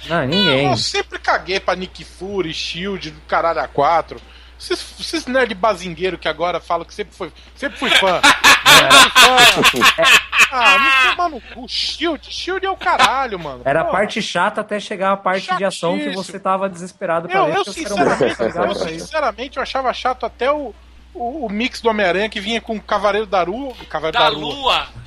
Não, ninguém. Eu sempre caguei pra Nick Fury, Shield, do caralho a 4. Vocês, vocês nerd bazingueiro que agora falam que sempre foi, sempre fui fã. Sempre fui fã. Ah, me toma no cu. Shield, Shield é o caralho, mano. Era a parte chata até chegar a parte de ação que Chatíssimo. você tava desesperado pra Eu, ver. eu, sinceramente, eu sinceramente eu achava chato até o, o, o mix do Homem-Aranha que vinha com o Cavaleiro da Lua. Cavaleiro Da da, Lua.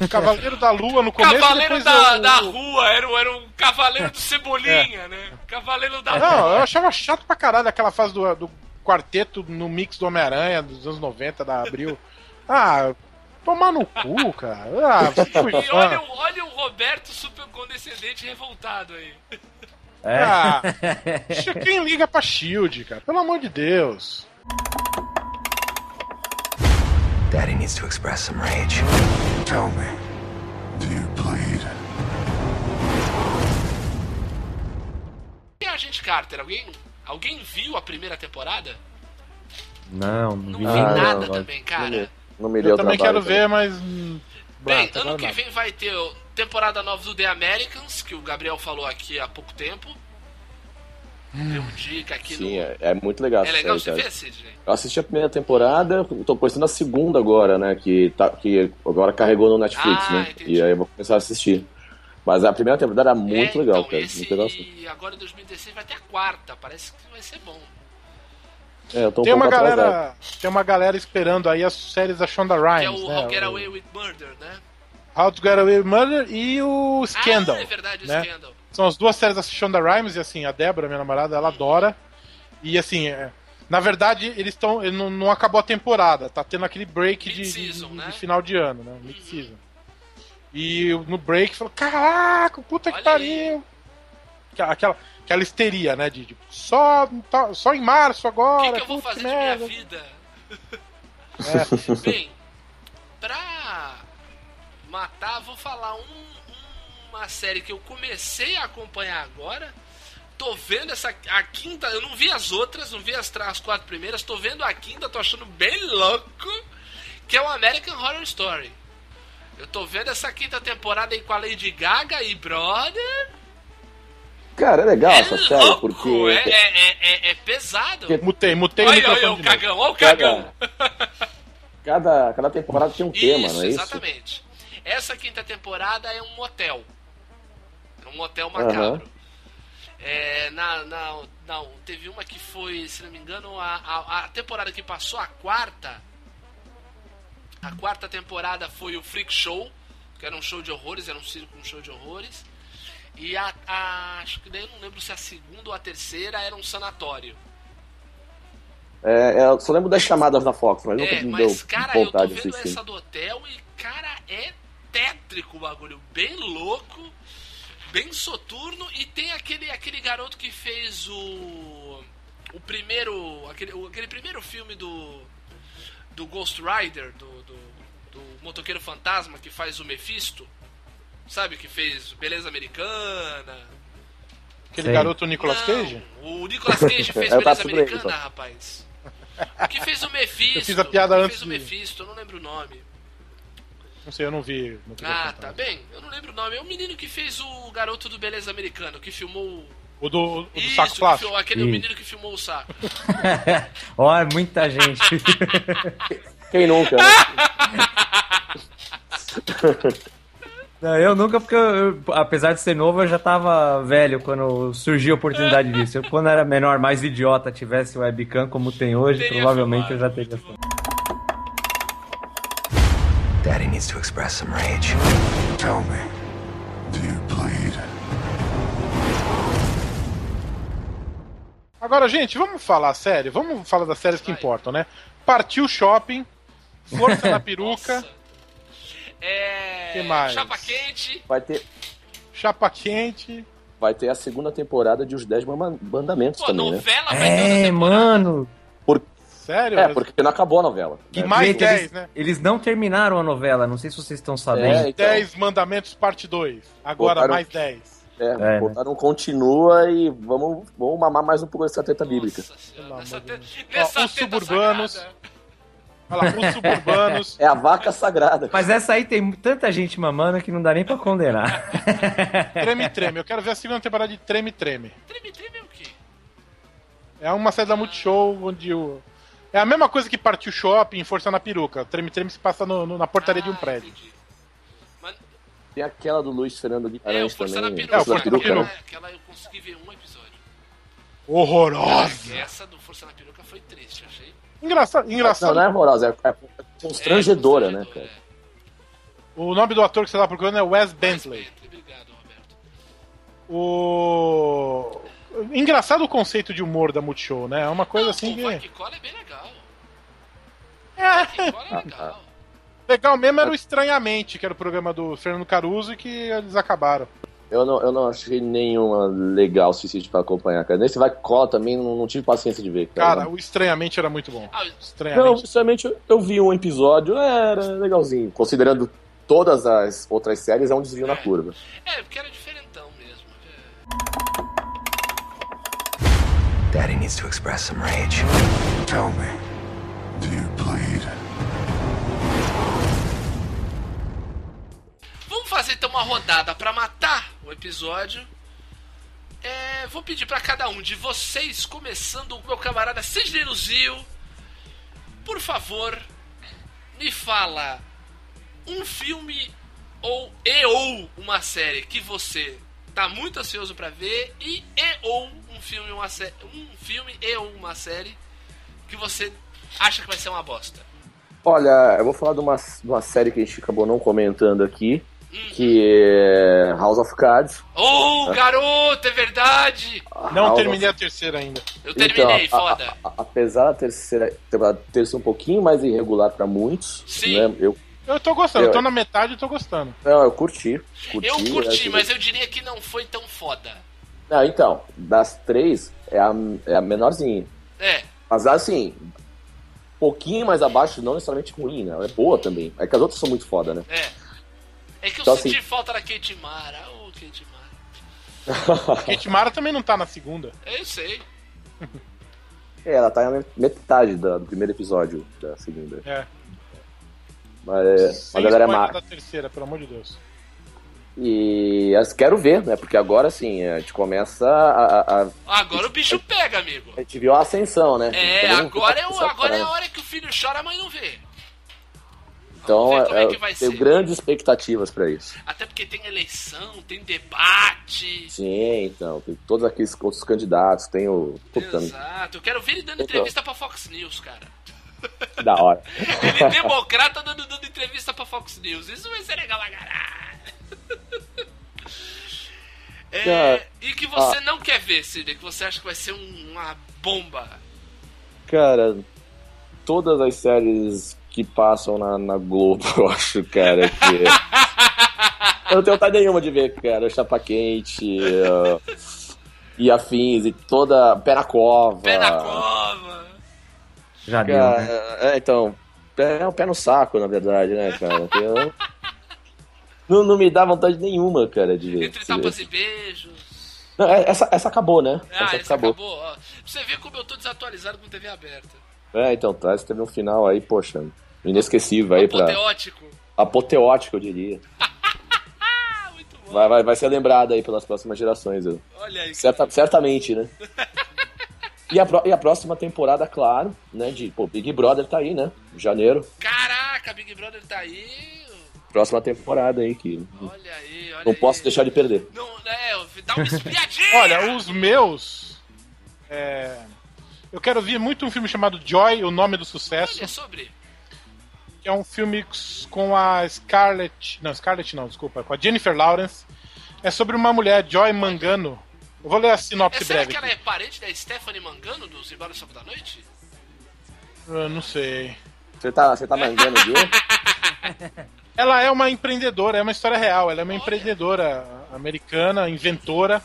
Lua. Cavaleiro da Lua no começo Cavaleiro da, eu- da Rua, era, o- era um cavaleiro do Cebolinha, né? Cavaleiro da Não, Rua. eu achava chato pra caralho aquela fase do, do quarteto no mix do Homem-Aranha dos anos 90 da Abril. Ah, tomar no cu, cara. Ah, E olha, o- olha o Roberto super condescendente revoltado aí. É. Ah, quem liga pra Shield, cara? Pelo amor de Deus. Daddy needs to express some rage. Tell me, do you bleed? E a gente Carter, alguém, alguém viu a primeira temporada? Não, não Não vi vi Ah, nada. nada não, também, Não cara. não me deu Eu também trabalho, quero ver, mas. Bem, bah, ano que vem vai ter temporada nova do The Americans, que o Gabriel falou aqui há pouco tempo. Deu dica aqui Sim, no. é, é muito legal. É legal série, você ver, Sidney? Eu assisti a primeira temporada, tô conhecendo a segunda agora, né? Que, tá, que agora carregou no Netflix, Ah, né? entendi. E aí eu vou começar a assistir. Mas a primeira temporada era muito é, legal, então, cara. esse, Muito legal. e agora em 2016 vai ter a quarta, parece que vai ser bom. É, eu tô um Tem pouco uma atrasado. galera, tem uma galera esperando aí as séries da Shonda Rhimes, Que é o né? How Get O Away with Murder, né? How to Get Away with Murder e o Scandal. Ah, é verdade, o né? Scandal. São as duas séries da Shonda Rhimes e assim, a Débora, minha namorada, ela adora. E assim, é, na verdade, eles estão. Não, não acabou a temporada, tá tendo aquele break de, de, Mid-season, de né? final de ano, né? Mid-season. E no break falou: Caraca, puta que Olha pariu! aquela, aquela, histeria, né? De, de só, tá- só em março O agora. que, que eu vou fazer de merda. minha vida? É. Bem, pra matar, vou falar um- uma série que eu comecei a acompanhar agora. Tô vendo essa a quinta, eu não vi as outras, não vi as, as quatro primeiras, tô vendo a quinta, tô achando bem louco, que é o American Horror Story. Eu tô vendo essa quinta temporada aí com a Lady Gaga e brother. Cara, é legal essa série, louco, porque. é, é, é, é pesado. Mutei, mutei o Olha, olha, o de novo. cagão, olha o cagão. Cada, cada temporada tem um tema, não é isso? exatamente. Essa quinta temporada é um motel. Um motel macabro. É, na, na, não, teve uma que foi, se não me engano, a, a, a temporada que passou, a quarta. A quarta temporada foi o Freak Show, que era um show de horrores, era um circo, um show de horrores. E a, a- acho que daí eu não lembro se a segunda ou a terceira era um sanatório. É, é, eu só lembro das chamadas da Fox, mas nunca É, me mas deu cara, eu tô vontade vendo essa do hotel e, cara, é tétrico o bagulho. Bem louco, bem soturno. E tem aquele, aquele garoto que fez o. O primeiro. Aquele, o- aquele primeiro filme do. Do Ghost Rider, do, do, do motoqueiro fantasma que faz o Mephisto. Sabe, que fez Beleza Americana. Aquele Sei. garoto Nicolas Não, Cage? O Nicolas Cage fez Beleza Americana, rapaz. O que fez o Mephisto? Eu fiz a piada o que antes fez o de- Mephisto, eu não lembro o nome. Não sei, eu não vi. no Ah, tá bem. Eu não lembro o nome. É o menino que fez o garoto do Beleza Americano, que filmou. O do, o do Isso, saco plástico. filmou, aquele Ih. menino que filmou o saco. Ó, é muita gente. Quem nunca, né? Não, eu nunca, porque eu, eu, apesar de ser novo, eu já tava velho quando surgiu a oportunidade disso. Eu, quando era menor, mais idiota, tivesse webcam como tem hoje, Teria provavelmente filmado, eu já teria. Daddy needs to express some rage. Tell me, do you bleed? Agora, gente, vamos falar sério. Vamos falar das séries que Vai. importam, né? Partiu Shopping, Força na Peruca. É. Que mais? Chapa quente. Vai ter, Chapa Quente. vai ter a segunda temporada de Os Dez Mandamentos Pô, também, né? novela vai ter outra É, temporada. mano. Sério? É, porque não acabou a novela. E né? mais Gente, 10, eles, né? eles não terminaram a novela, não sei se vocês estão sabendo. É, então. 10 Mandamentos, parte 2. Agora Botaram- mais 10. É, É, né? botaram continua e vamos, vamos mamar mais um pouco dessa treta bíblica. Nossa senhora, Pelo nessa, amor te... de Deus. nessa Ó, os teta suburbanos. sagrada. Olha lá, os suburbanos. É a vaca sagrada. Mas essa aí tem tanta gente mamando que não dá nem pra condenar. Treme Treme. Eu quero ver a segunda temporada de Treme Treme. Treme, treme é o quê? É uma série da Multishow onde o. É a mesma coisa que partiu shopping, força na peruca. Treme Treme se passa no- no- na portaria de um Ah, prédio. entendi. Mas Tem aquela do Luiz Fernando é, o Guimarães Força também. na Peruca. É, o Força na aquela, Peruca. aquela eu consegui ver um episódio. Horrorosa! Essa do Força na Peruca foi triste, achei. Engraçado. Não, engraçado. não é horrorosa, é, é constrangedora, É, né, cara? O nome do ator que você tá procurando é Wes é. Bentley. Bentley, Obrigado, Roberto. O. Engraçado o conceito de humor da Multishow, né? É uma coisa Não, assim o Vai que. que cola é bem legal. Vai que cola é legal. Legal mesmo era o Estranhamente, que era o programa do Fernando Caruso e que eles acabaram. Eu não, eu não achei nenhuma legal o suicídio pra acompanhar, cara. Nesse vai que cola também, não, não tive paciência de ver, cara. Cara, o Estranhamente era muito bom. Ah, não, Estranhamente. eu, eu vi um episódio, era legalzinho. Considerando todas as outras séries, é um desvio na curva. é, porque era diferentão mesmo. Daddy needs to express some rage. Tell me, do you bleed? Vamos fazer então uma rodada pra matar o episódio. É, vou pedir pra cada um de vocês, começando o meu camarada Sidney Luzio, por favor, me fala um filme ou e ou uma série que você tá muito ansioso pra ver e e ou um filme uma sé- um filme e ou uma série que você acha que vai ser uma bosta. Olha, eu vou falar de uma, de uma série que a gente acabou não comentando aqui, Hum. que é House of Cards. Oh, garoto, é verdade! Não House terminei of- a terceira ainda. Eu terminei, Então, foda. a- a- apesar da terceira temporada ter sido um pouquinho mais irregular pra muitos, Sim. né, eu, Eu tô gostando, Eu- eu tô na metade e tô gostando. não, eu curti. curti Eu curti, né, mas eu diria que não foi tão foda. Não, então, das três, é a, é a menorzinha. É. Mas assim, um pouquinho mais abaixo, não necessariamente ruim, né? Ela é boa também. É que as outras são muito foda, né? É. É que eu Então, senti assim- falta da Kate Mara. Ô, Kate Mara. Kate Mara também não tá na segunda. Eu sei. É, ela tá na metade do primeiro episódio da segunda. É. Mas, Sem a galera é má. da terceira, pelo amor de Deus. E as quero ver, né? Porque agora sim, a gente começa a. a- a- Agora o bicho pega, amigo. a gente viu a ascensão, né? É, Então, agora é, o- agora é a hora que o filho chora, a mãe não vê. Então, ver como é é, que vai eu tenho grandes expectativas pra isso. Até porque tem eleição, tem debate. Sim, então, tem todos aqueles outros candidatos, tem o. Puta, Exato. Eu quero ver ele dando Então. entrevista pra Fox News, cara. da hora. Ele é democrata dando, dando entrevista pra Fox News. Isso vai ser legal pra caralho. É, e que você ah. não quer ver, Sidney, que você acha que vai ser um- uma bomba. Cara, todas as séries que passam na, na Globo, eu acho, cara, que. eu não tenho vontade nenhuma de ver, cara. Chapa Quente uh, e afins, e toda. Pé na cova. Pé na cova. Já deu, Cara, né? é, então. É um pé no saco, na verdade, né, cara? Eu- Não, não me dá vontade nenhuma, cara, de ver. Entre tapas e beijos. Não, é- essa, essa acabou, né? Ah, essa esse acabou. ó. Pra você ver como eu tô desatualizado com TV aberta. É, então, tá, teve um final aí, poxa, inesquecível aí pra. Apoteótico. Apoteótico, eu diria. Vai, vai, vai ser lembrado aí pelas próximas gerações. eu- Olha aí. Certa- certamente, né? E a, e a próxima temporada, claro, né? De, pô, Big Brother tá aí, né? Janeiro. Caraca, Big Brother tá aí. Próxima temporada aí, que Olha aí, olha não aí. posso deixar de perder. Não, é, dá uma espiadinha. Olha, os meus. é, Eu quero ver muito um filme chamado Joy, O Nome do Sucesso. Olha, sobre. Que é um filme com a Scarlett. Não, Scarlett não, desculpa. Com a Jennifer Lawrence. É sobre uma mulher, Joy Mangano. Eu vou ler a sinopse É, será breve. que ela aqui. é parente da Stephanie Mangano dos Embora Sábado da Noite? Eu não sei. Você tá, você tá mangando aqui? Ela é uma empreendedora, é uma história real. Ela é uma empreendedora americana, inventora.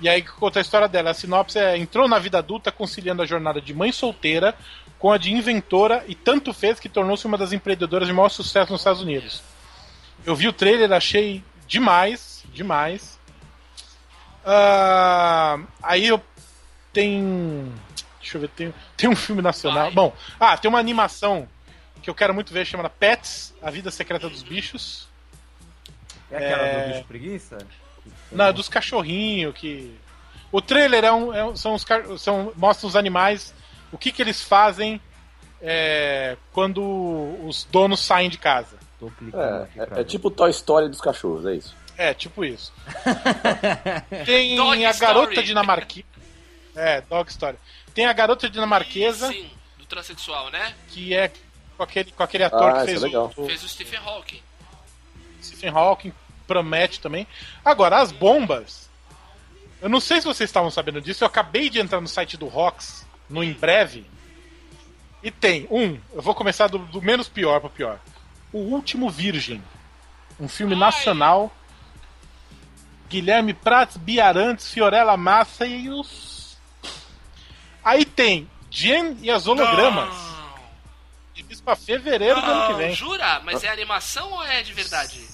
E aí conta a história dela. A sinopse é: entrou na vida adulta conciliando a jornada de mãe solteira com a de inventora e tanto fez que tornou-se uma das empreendedoras de maior sucesso nos Estados Unidos. Eu vi o trailer, achei demais, demais. Ah, aí eu tem, deixa eu ver, tem, tem um filme nacional. Bom, ah, tem uma animação que eu quero muito ver chamada Pets, A Vida Secreta dos Bichos. É aquela É. do bicho preguiça? Não, é dos cachorrinhos que. O trailer é um, é um- são os são mostra os animais, o que que eles fazem é, quando os donos saem de casa. É, é, é tipo Toy Story dos cachorros, é isso. É, tipo isso. Tem Dog a garota Story. dinamarquesa. É, Dog Story. Tem a garota dinamarquesa, Sim, do transexual, né? que é com aquele, com aquele ator Ah, que isso fez é legal. o, o Fez o Stephen Hawking. Stephen Hawking, promete também. Agora, as bombas. Eu não sei se vocês estavam sabendo disso, eu acabei de entrar no site do Rox, no em breve. E tem um, eu vou começar do, do menos pior para pior. O Último Virgem. Um filme nacional. Guilherme Prats, Biarantes, Fiorella Massa e os. Aí tem Jen e as hologramas. Isso pra fevereiro do ano que Não, vem. Jura? Mas é animação ou é de verdade?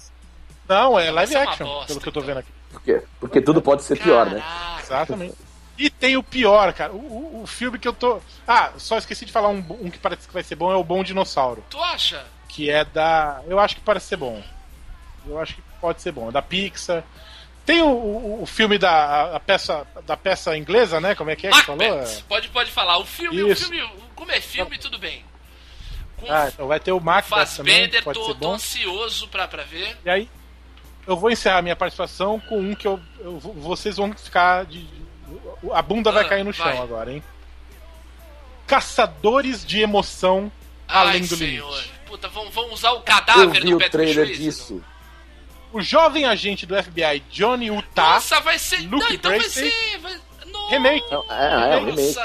Não, é live é action, bosta, pelo que eu tô vendo aqui. Por quê? Porque tudo pode ser pior, né? Exatamente. E tem o pior, cara. O, o- o filme que eu tô. Ah, só esqueci de falar um, um que parece que vai ser bom, é o Bom Dinossauro. Tu acha? Que é da. Eu acho que parece ser bom. Eu acho que pode ser bom. É da Pixar. Tem o, o- o filme da a, a peça da peça inglesa, né? Como é que é que você falou? Macbeth. Pode, pode falar. O filme, o filme, como é filme, tudo bem. Com Ah, então vai ter o Macbeth também, Fassbender, pode tô, ser tô bom. ansioso pra, pra ver. E aí, eu vou encerrar minha participação com um que eu, eu vocês vão ficar de. A bunda vai Ah, cair no chão vai. agora, hein? Caçadores de emoção Ai, além do senhor. limite. Puta, vão, vão usar o Eu cadáver vi do o Patrick trailer Swayze? disso. O jovem agente do FBI Johnny Utah Nossa, vai ser. Luke não, então vai Bracey. ser. Vai... Nossa. remake É, é, um remake.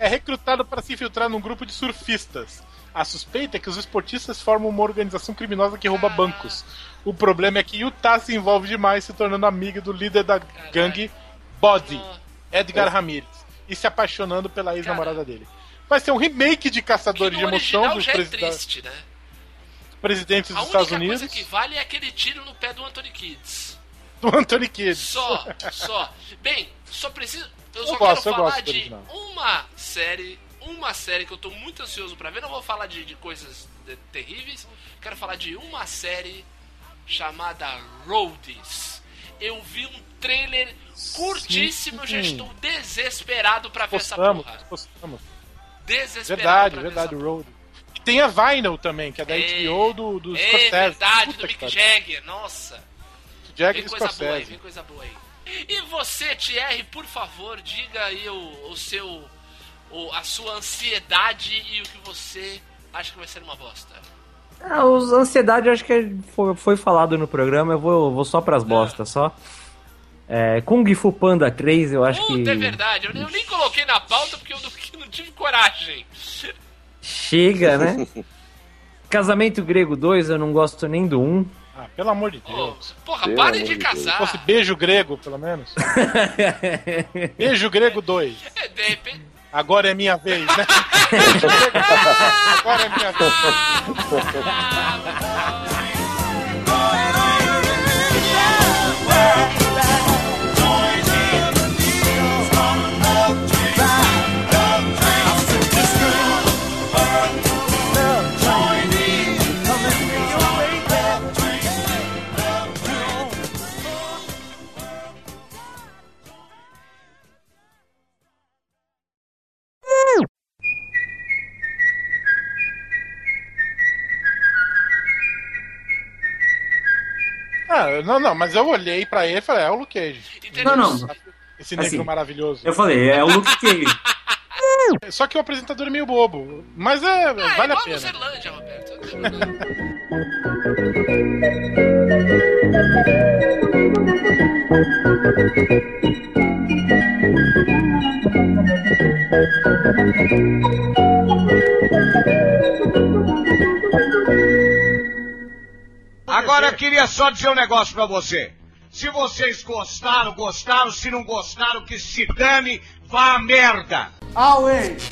é recrutado para se infiltrar num grupo de surfistas. A suspeita é que os esportistas formam uma organização criminosa que rouba bancos. O problema é que Utah se envolve demais, se tornando amiga do líder da gangue, Body, Edgar Ramirez, e se apaixonando pela ex-namorada dele. Vai ser um remake de Caçadores de Emoção dos é presida- triste, né? Presidentes A dos única Estados Unidos, coisa que vale é aquele tiro no pé do Anthony Kids. do Anthony Kidd. Só, só. Bem, só preciso. Eu só Eu gosto, quero falar de original. uma série. Uma série que eu tô muito ansioso pra ver. Não vou falar de, de coisas de- terríveis. Quero falar de uma série chamada Roadies. Eu vi um trailer curtíssimo, já Sim. estou desesperado pra ver Postamos, essa porra. postamos. Desesperado Verdade, verdade, essa o Road. E tem a Vinyl também, que é da É, HBO do, do É Scorsese. verdade, Puta do que Mick. Jagger, nossa. Jagger vem e coisa boa aí, Scorsese. vem coisa boa aí. E você, Thierry, por favor, diga aí o, o seu. o- a sua ansiedade e o que você acha que vai ser uma bosta. Ah, os ansiedade eu acho que foi, foi falado no programa, eu vou, vou só pras bostas, só. É, Kung Fu Panda 3, eu acho que Puta, é verdade, eu, eu nem coloquei na pauta porque eu não, que não tive coragem. Chega, né? Casamento Grego 2, eu não gosto nem do 1. Ah, pelo amor de Deus. Porra, Pelo parem de Deus. Se casar. fosse beijo grego, pelo menos. beijo grego 2. É, de repente. Agora é minha vez, né? Beijo grego, Agora é minha vez. Ah, não, não, mas eu olhei pra ele e falei, é o Luke Cage. Não, não. Esse negro Assim, maravilhoso. Eu falei, é o Luke Cage. Só que o apresentador é meio bobo. Mas é, Ah, vale a igual pena. Zerlândia, Roberto. Agora eu queria só dizer um negócio pra você. Se vocês gostaram, gostaram. Se não gostaram, que se dane, vá a merda. Always.